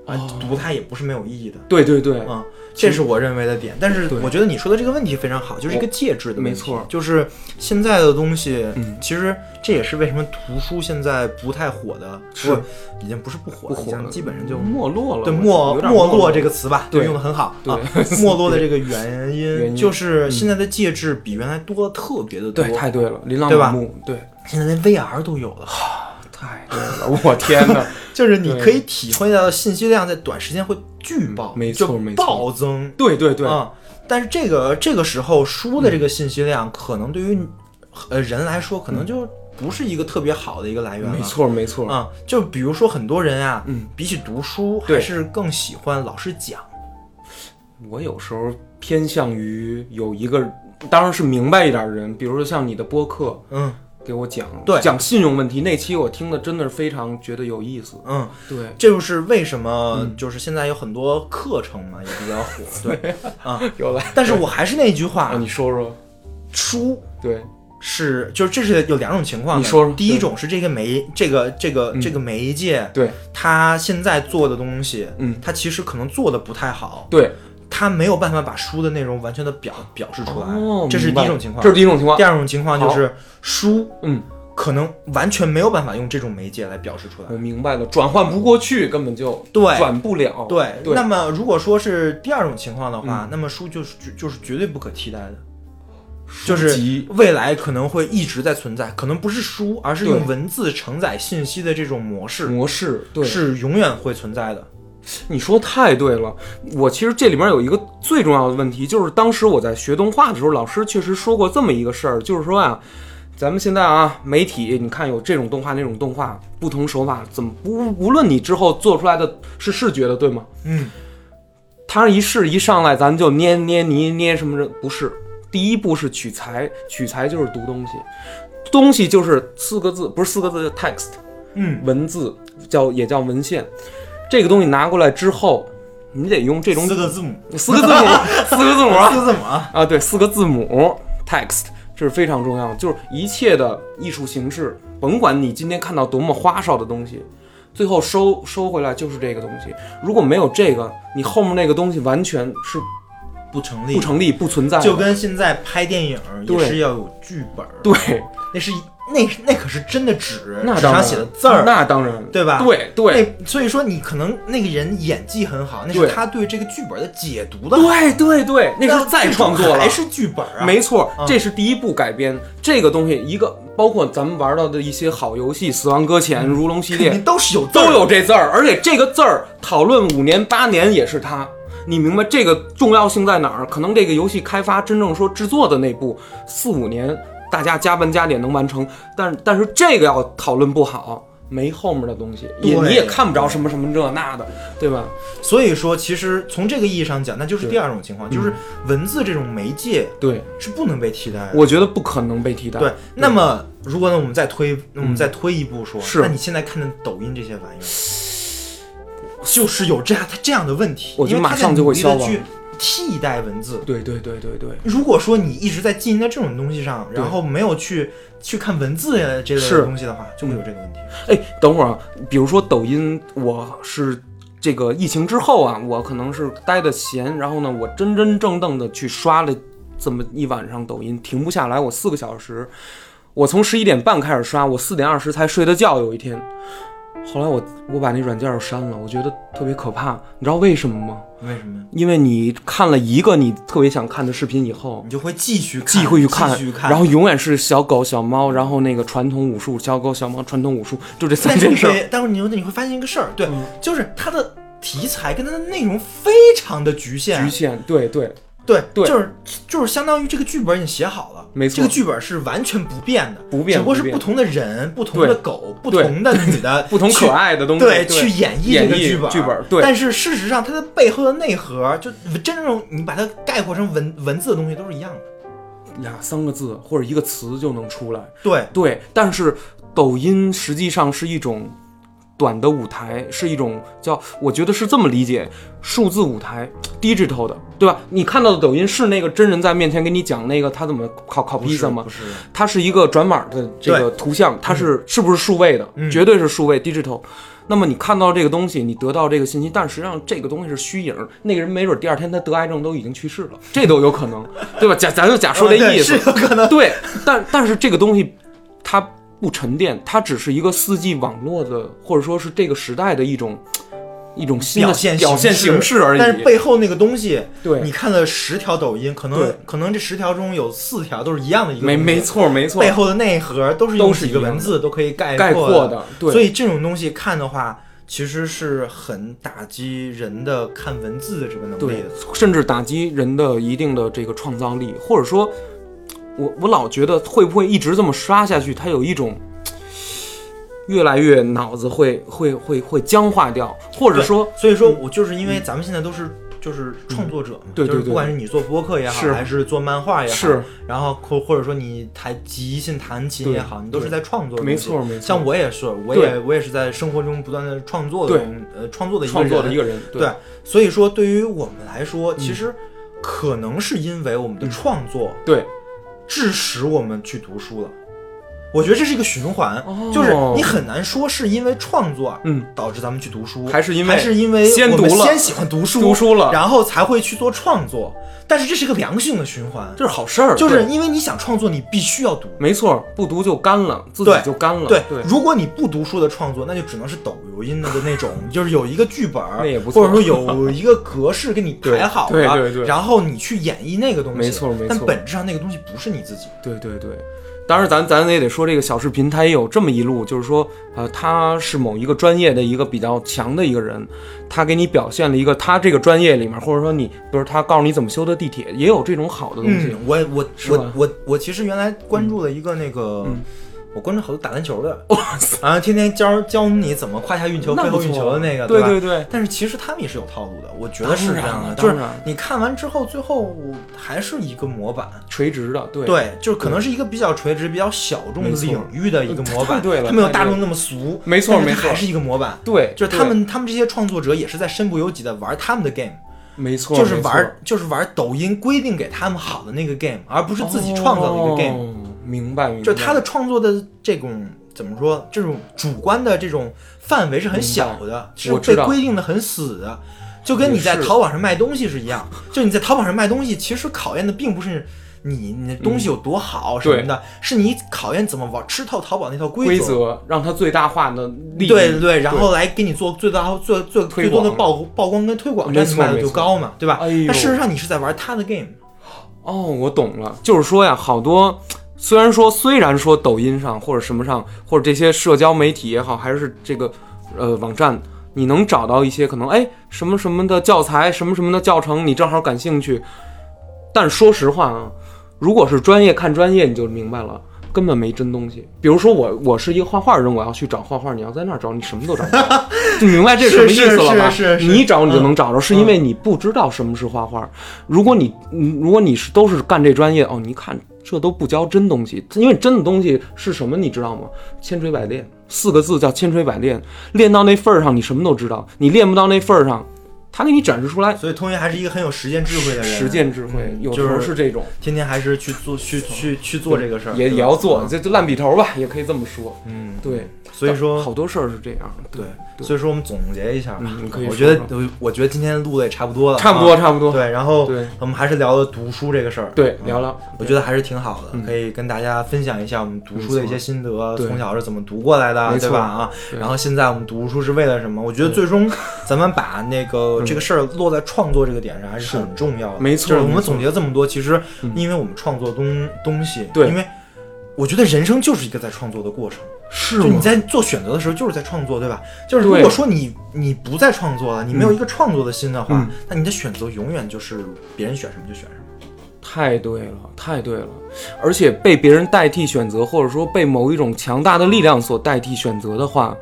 啊
哦，
读它也不是没有意义的。
对对对，
嗯，这是我认为的点。但是我觉得你说的这个问题非常好，就是一个介质的问题。
没错
就是现在的东西，
嗯
其实这也是为什么图书现在不太火的，
是
不已经不是不火
不火了，
基本上就。
没落了。
对没没落这个词吧，
对
用的很好
对
啊。没落的这个原
原
因
因
就是现在的介质比原来多的特别的多，
对，太对了，琳琅
对吧
满目，对，
现在连 VR 都有了，
太对了，我天哪！
就是你可以体会到信息量在短时间会巨爆，
没错
就
没错
暴增。
对对对，
啊、但是这个这个时候书的这个信息量，可能对于呃人来说，可能就不是一个特别好的一个来源了。
没错没错，
啊、就比如说很多人啊，
嗯，
比起读书，还是更喜欢老师讲。
我有时候偏向于有一个，当然是明白一点的人，比如说像你的播客
嗯
给我讲，
对。
讲信用问题那期，我听的真的是非常觉得有意思。
嗯，
对，
这就是为什么
嗯。
就是现在有很多课程嘛，也比较火。对。啊，
有来
但是我还是那句话，
啊，你说说，
书
对，
是，就是这是有两种情况。
你说说
第一种是这个媒这个这个
嗯。
这个媒介，
对。
它现在做的东西，
嗯。
它其实可能做的不太好，
对，
它没有办法把书的内容完全的表表示出来，
哦，
这是第一种情况。
这是第一种情况。
第。二种情况就是书，
嗯，
可能完全没有办法用这种媒介来表示出来。
我明白了，转换不过去，根本就
对。
转不了。
对，那么如果说是第二种情况的话，那么书就是绝就是绝对不可替代的，就是未来可能会一直在存在，可能不是书，而是用文字承载信息的这种模式，
模式，对，
是永远会存在的。
你说太对了。我其实这里面有一个最重要的问题，就是当时我在学动画的时候，老师确实说过这么一个事儿，就是说啊，咱们现在啊，媒体你看有这种动画那种动画，不同手法怎么无无论你之后做出来的是视觉的，对吗？
嗯，
他一试一上来，咱就捏捏捏捏什么的，不是。第一步是取材，取材就是读东西，东西就是四个字，不是四个字，叫 text，
嗯，
文字叫也叫文献。这个东西拿过来之后，你得用这种
四个字母，
四个字母，四个字母啊。
四个字母啊，
啊，对，四个字母 text 这是非常重要的，就是一切的艺术形式，甭管你今天看到多么花哨的东西，最后收收回来就是这个东西。如果没有这个，你后面那个东西完全是
不成立，
不成立、不存在。
就跟现在拍电影也
对。
是要有剧本，
对，
那是那那可是真的纸，纸上
那当然
写的字儿，
那当然，
对吧？
对对
那所以说你可能那个人演技很好，那是他对这个剧本的解读的好，
对对对，那是再创作了，
还是剧本啊？
没错，
嗯
这是第一部改编。这个东西，一个包括咱们玩到的一些好游戏，《死亡搁浅》、如龙系列
都是有字
都有这字儿，而且这个字儿讨论五年八年也是他。你明白这个重要性在哪儿？可能这个游戏开发真正说制作的那部四五年，大家加班加点能完成，但但是这个要讨论不好，没后面的东西，也你也看不着什么什么这那的，对吧？
所以说，其实从这个意义上讲，那就是第二种情况，就是文字这种媒介
对，
是不能被替代的。
我觉得不可能被替代。
对，那么如果呢，我们再推，那我们再推一步说，
是
那你现在看的抖音这些玩意儿，就是有这样它这样的问题，
我觉得
因为它
马上就会消
去替代文字。
对对对对对，
如果说你一直在浸淫在这种东西上，然后没有去去看文字这类的东西的话，就会有这个问题。
哎，等会儿啊，比如说抖音，我是这个疫情之后啊，我可能是待的闲，然后呢，我真真正正的去刷了这么一晚上抖音，停不下来，我四个小时，我从十一点半开始刷，我四点二十才睡的觉，有一天。后来我我把那软件儿删了，我觉得特别可怕。你知道为什么吗？
为什么？
因为你看了一个你特别想看的视频以后，
你就会继续看，
继续看，
继续看，
然后永远是小狗、小猫，然后那个传统武术，小狗、小猫，传统武术，就这三件事
但是你你会发现一个事儿，对，
嗯
就是它的题材跟它的内容非常的局限，
局限，对对，
对，
对
就是就是相当于这个剧本已经写好了，
没错
这个剧本是完全不变的，
不变
只不过是
不
同的人、不同的狗、不同的女的、
不同
去
可爱的东西，
对，
对
去演绎这个剧本，
剧本对
但是事实上，它的背后的内核，就真正你把它概括成文文字的东西都是一样的。
俩三个字或者一个词就能出来。
对，
对，但是抖音实际上是一种短的舞台，是一种叫我觉得是这么理解，数字舞台，digital 的，对吧？你看到的抖音是那个真人在面前给你讲那个他怎么烤烤
不是
披萨吗
不？是，
它是一个转码的这个图像，它是是不是数位的？
嗯
绝对是数位 digital。那么你看到这个东西，你得到这个信息，但实际上这个东西是虚影，那个人没准第二天他得癌症都已经去世了，这都有可能，对吧？假咱就假说这意思，
是有可能。
对，但但是这个东西它不沉淀，它只是一个四 G 网络的，或者说是这个时代的一种一种新的
表现
表现形式而已。
但是背后那个东西，
对
你看了十条抖音，可能可能这十条中有四条都是一样的一个
没没错没错
背，后的内核都是用几个
都是一个
文字都可以概括
的，对，
所以这种东西看的话，其实是很打击人的看文字的这个能力的。，
甚至打击人的一定的这个创造力，或者说，我我老觉得会不会一直这么刷下去，它有一种越来越脑子会会会会僵化掉，或者说
所以说我就是因为咱们现在都是就是创作者嘛，
对对对
就是不管是你做播客也好，
是
还是做漫画也好，
是，
然后或或者说你弹即兴弹琴也好，你都是在创作的
没。错没错，
像我也是，我也我也是在生活中不断的创作的
对
呃创作的一个
创作的
人
一个人，
对，所以说对于我们来说，
嗯
其实可能是因为我们的创作
对
致使我们去读书了。我觉得这是一个循环，
哦
就是你很难说是因为创作，
嗯，
导致咱们去读书，
还是因为
还是因为
先读
先喜欢读书，
读书了
然后才会去做创作。但是这是一个良性的循环，
这是好事儿，
就是因为你想创作，你必须要读。
没错，不读就干了，自己就干了。
对
对，
如果你不读书的创作，那就只能是抖音的那种，就是有一个剧本儿，
那也不错
或者说有一个格式给你 排好
对对对
然后你去演绎那个东西，
没错没错
但本质上那个东西不是你自己。
对对对，当然咱咱也得说这个小视频，它也有这么一路，就是说，呃，他是某一个专业的一个比较强的一个人，他给你表现了一个他这个专业里面，或者说你，比如他告诉你怎么修的地铁，也有这种好的东西。
嗯，我我我我我其实原来关注了一个那个。
嗯
我关注好多打篮球的，然后天天教教你怎么胯下运球、背后运球的那个，
对对对，
但是其实他们也是有套路的，我觉得是这样的。就是你看完之后，最后还是一个模板，
垂直的，对
对，就是可能是一个比较垂直、比较小众领域的一个模板，
太对了
它没有大众那么俗，
没错
还是一个模板。
对，
就是他们，他们这些创作者也是在身不由己的玩他们的 game，
没错，
就是玩就是玩抖音规定给他们好的那个 game，而不是自己创造的一个 game。
哦明白明白，
就他的创作的这种怎么说，这种主观的这种范围是很小的，是被规定的很死的，就跟你在淘宝上卖东西是一样。就你在淘宝上卖东西，其实考验的并不是你你的东西有多好什么的，是你考验怎么玩吃透淘宝那套
规
则。
则让它最大化的利益。
对对对，然后来给你做最大最最最多的曝曝光跟推广，这样你卖的就高嘛，对吧？
哎呦。
但事实上你是在玩他的 game，
哦，我懂了，就是说呀，好多虽然说虽然说抖音上或者什么上，或者这些社交媒体也好，还是这个呃网站，你能找到一些可能哎什么什么的教材，什么什么的教程，你正好感兴趣。但说实话啊，如果是专业看专业，你就明白了。根本没真东西，比如说我，我是一个画画人，我要去找画画，你要在那儿找，你什么都找不到，就明白这什么意思了吧？
是是是是
你一找你就能找着，是因为你不知道什么是画画。如果你，嗯如果你是都是干这专业，哦，你看这都不教真东西，因为真的东西是什么，你知道吗？千锤百炼，四个字叫千锤百炼，练到那份儿上，你什么都知道；你练不到那份儿上，他给你展示出来。
所以通爷还是一个很有实践智慧的人，
实践智慧，有时候
是
是这种，
天天还是去做去去去做这个事儿，
也也要做，这就烂笔头吧，也可以这么说。
嗯，
对，
所以说
好多事儿是这样的。
对，
对
所以说我们总结一下我觉得
说
我我觉得今天录的也差不多了啊，
差不多，差不多。
对，然后我们还是聊了读书这个事儿，
对，
嗯
聊聊。
我觉得还是挺好的，
嗯
可以跟大家分享一下我们读书的一些心得，从小是怎么读过来的，对吧？啊，然后现在我们读书是为了什么？我觉得最终咱们把那个这个事儿落在创作这个点上还是很重要的。
没错
就是我们总结了这么多，其实
嗯
因为我们创作东东西，
对
因为我觉得人生就是一个在创作的过程。
是
就你在做选择的时候，就是在创作，对吧？就是如果说你你不再创作了，你没有一个创作的心的话，
嗯
那你的选择永远就是别人选什么就选什么。
太对了，太对了，而且被别人代替选择，或者说被某一种强大的力量所代替选择的话，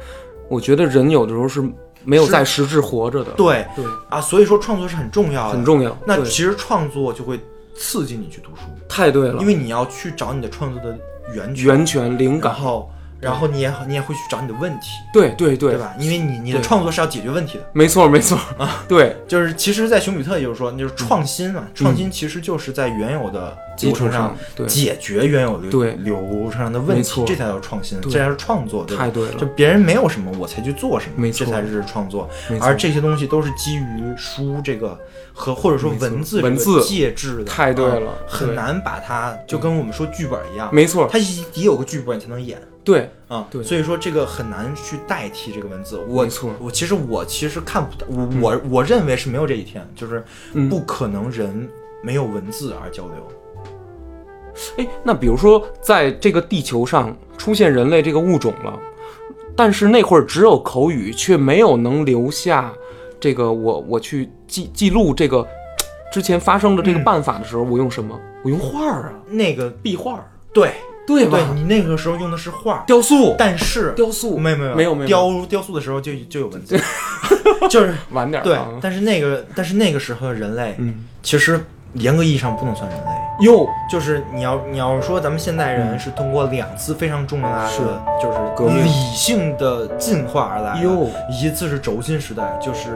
我觉得人有的时候是没有在实质活着的。
对
对，
啊，所以说创作是很重要的，
很重要。
那其实创作就会刺激你去读书，
太对了，
因为你要去找你的创作的源泉，
源泉灵感，
然后然后你也你也会去找你的问题，
对对对
对吧？因为你你的创作是要解决问题的。
没错没错啊，对，
就是其实，在熊彼特也就是说，就是创新嘛，创新其实就是在原有的
基础上对
解决原有的
对
流程上的问题，这才叫创新，这才是创作，对吧？
太对了
就别人没有什么，我才去做什么，
没错
这才是创作。而这些东西都是基于书这个和或者说文字这个
文字
介质的，
太对了
啊很难把它就跟我们说剧本一样，
没错，
它也有个剧本你才能演。
对，
啊，
对。
所以说这个很难去代替这个文字。我
错。
我其实我其实看不到，我我我认为是没有这一天，就是
嗯。
不可能人没有文字而交流。
哎，那比如说，在这个地球上出现人类这个物种了，但是那会儿只有口语，却没有能留下这个我我去记记录这个之前发生的这个
嗯。
办法的时候，我用什么？我用画儿啊，
那个
壁画儿，
对
对吧？
对，你那个时候用的是画，
雕塑，
但是
雕塑，
没有没有
没有。没有
雕雕塑的时候就就有文字，就是
晚点儿啊，
但是那个但是那个时候的人类
嗯，
其实严格意义上不能算人类。
哟，
就是你要你要说咱们现代人是通过两次非常重要的
是。
就是
革命。
理性的进化而来的，
哟。
一次是轴心时代，就是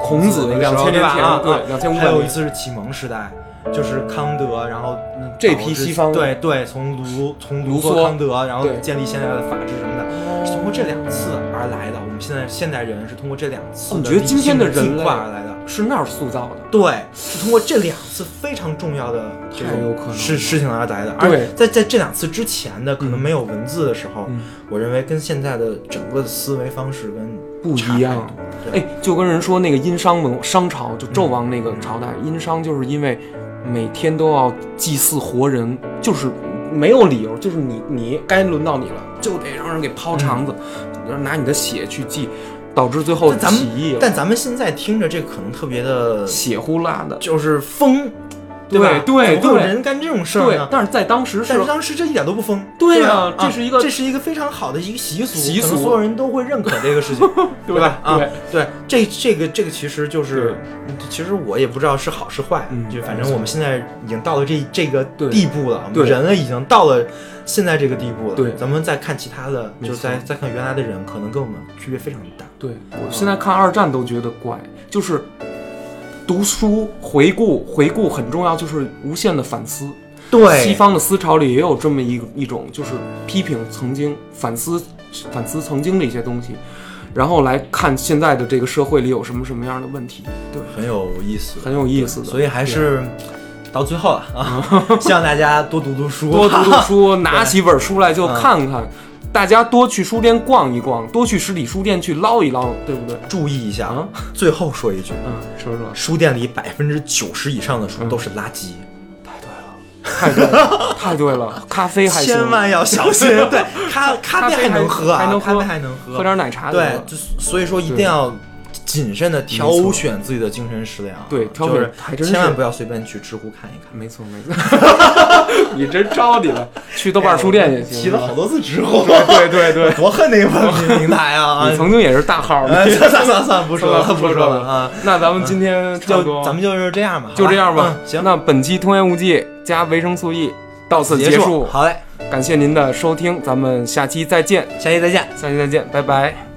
孔
孔子
那个时候
2000
对吧？
年前
啊啊
对两千五百
还有一次是启蒙时代，就是康德，然后嗯
这批西方
对对，从卢从卢梭、康德，然后建立现在的法治什么的，是通过这两次而来的。我们现在现代人是通过这两次
你觉得今天的人类
化而来的。
是那儿塑造的。
对，是通过这两次非常重要的这种
太有可能
事事情而来的。
对
而在在这两次之前的可能没有文字的时候，
嗯
我认为跟现在的整个的思维方式跟
不一样哎，就跟人说那个殷商文商朝，就纣王那个朝代，殷商就是因为每天都要祭祀活人，就是没有理由，就是你你该轮到你了，就得让人给抛肠子，拿你的血去祭，导致最后起义，
但咱们现在听着这可能特别的，
血呼啦的。
就是疯，
对
吧？
对
怎么会有
对
人干这种事儿呢，？
对但是在当时是
但是当时这一点都不疯，
对
啊
啊，这是一个
这是一个非常好的一个习俗，
习俗
所有人都会认可这个事情，对吧？啊
对，
对，这这个这个其实就是，其实我也不知道是好是坏，
嗯
就反正我们现在已经到了这这个地步了，我们
对
人类已经到了现在这个地步了。
对
咱们再看其他的，就再再看原来的人，可能跟我们区别非常大。
对我现在看二战都觉得怪，就是读书回顾回顾很重要，就是无限的反思。
对。
西方的思潮里也有这么一一种，就是批评曾经、反思反思曾经的一些东西，然后来看现在的这个社会里有什么什么样的问题，对，
很有意思，
很有意思的。
所以还是到最后了啊，希望大家多读读书，
多读读书，拿起本书来就看看。大家多去书店逛一逛，多去实体书店去捞一捞，对不对？
注意一下
啊。
最后说一句，
嗯，说说，
书店里百分之九十以上的书都是垃圾。
太对了，太对了，太对了。咖啡还，
千万要小心。对，咖咖啡还能喝啊，
还能喝
咖啡还能喝，
喝点奶茶
对，就所以说一定要谨慎的挑选自己的精神食粮。
对挑选
就是
还真是
千万不要随便去知乎看一看。
没错没错，你真招你了，去豆瓣书店也行。
提了好多次知乎，
对对对，
多恨那个 平台啊！
你曾经也是大号。
算算算算，不说了
不
不说了啊！
那咱们今天
就咱们就是这样吧，
就这样吧
嗯。行，
那本期通言无忌加维生素 E 到此
结
结束，
好嘞，
感谢您的收听，咱们下期再见，
下期再见。
下期再见，拜拜。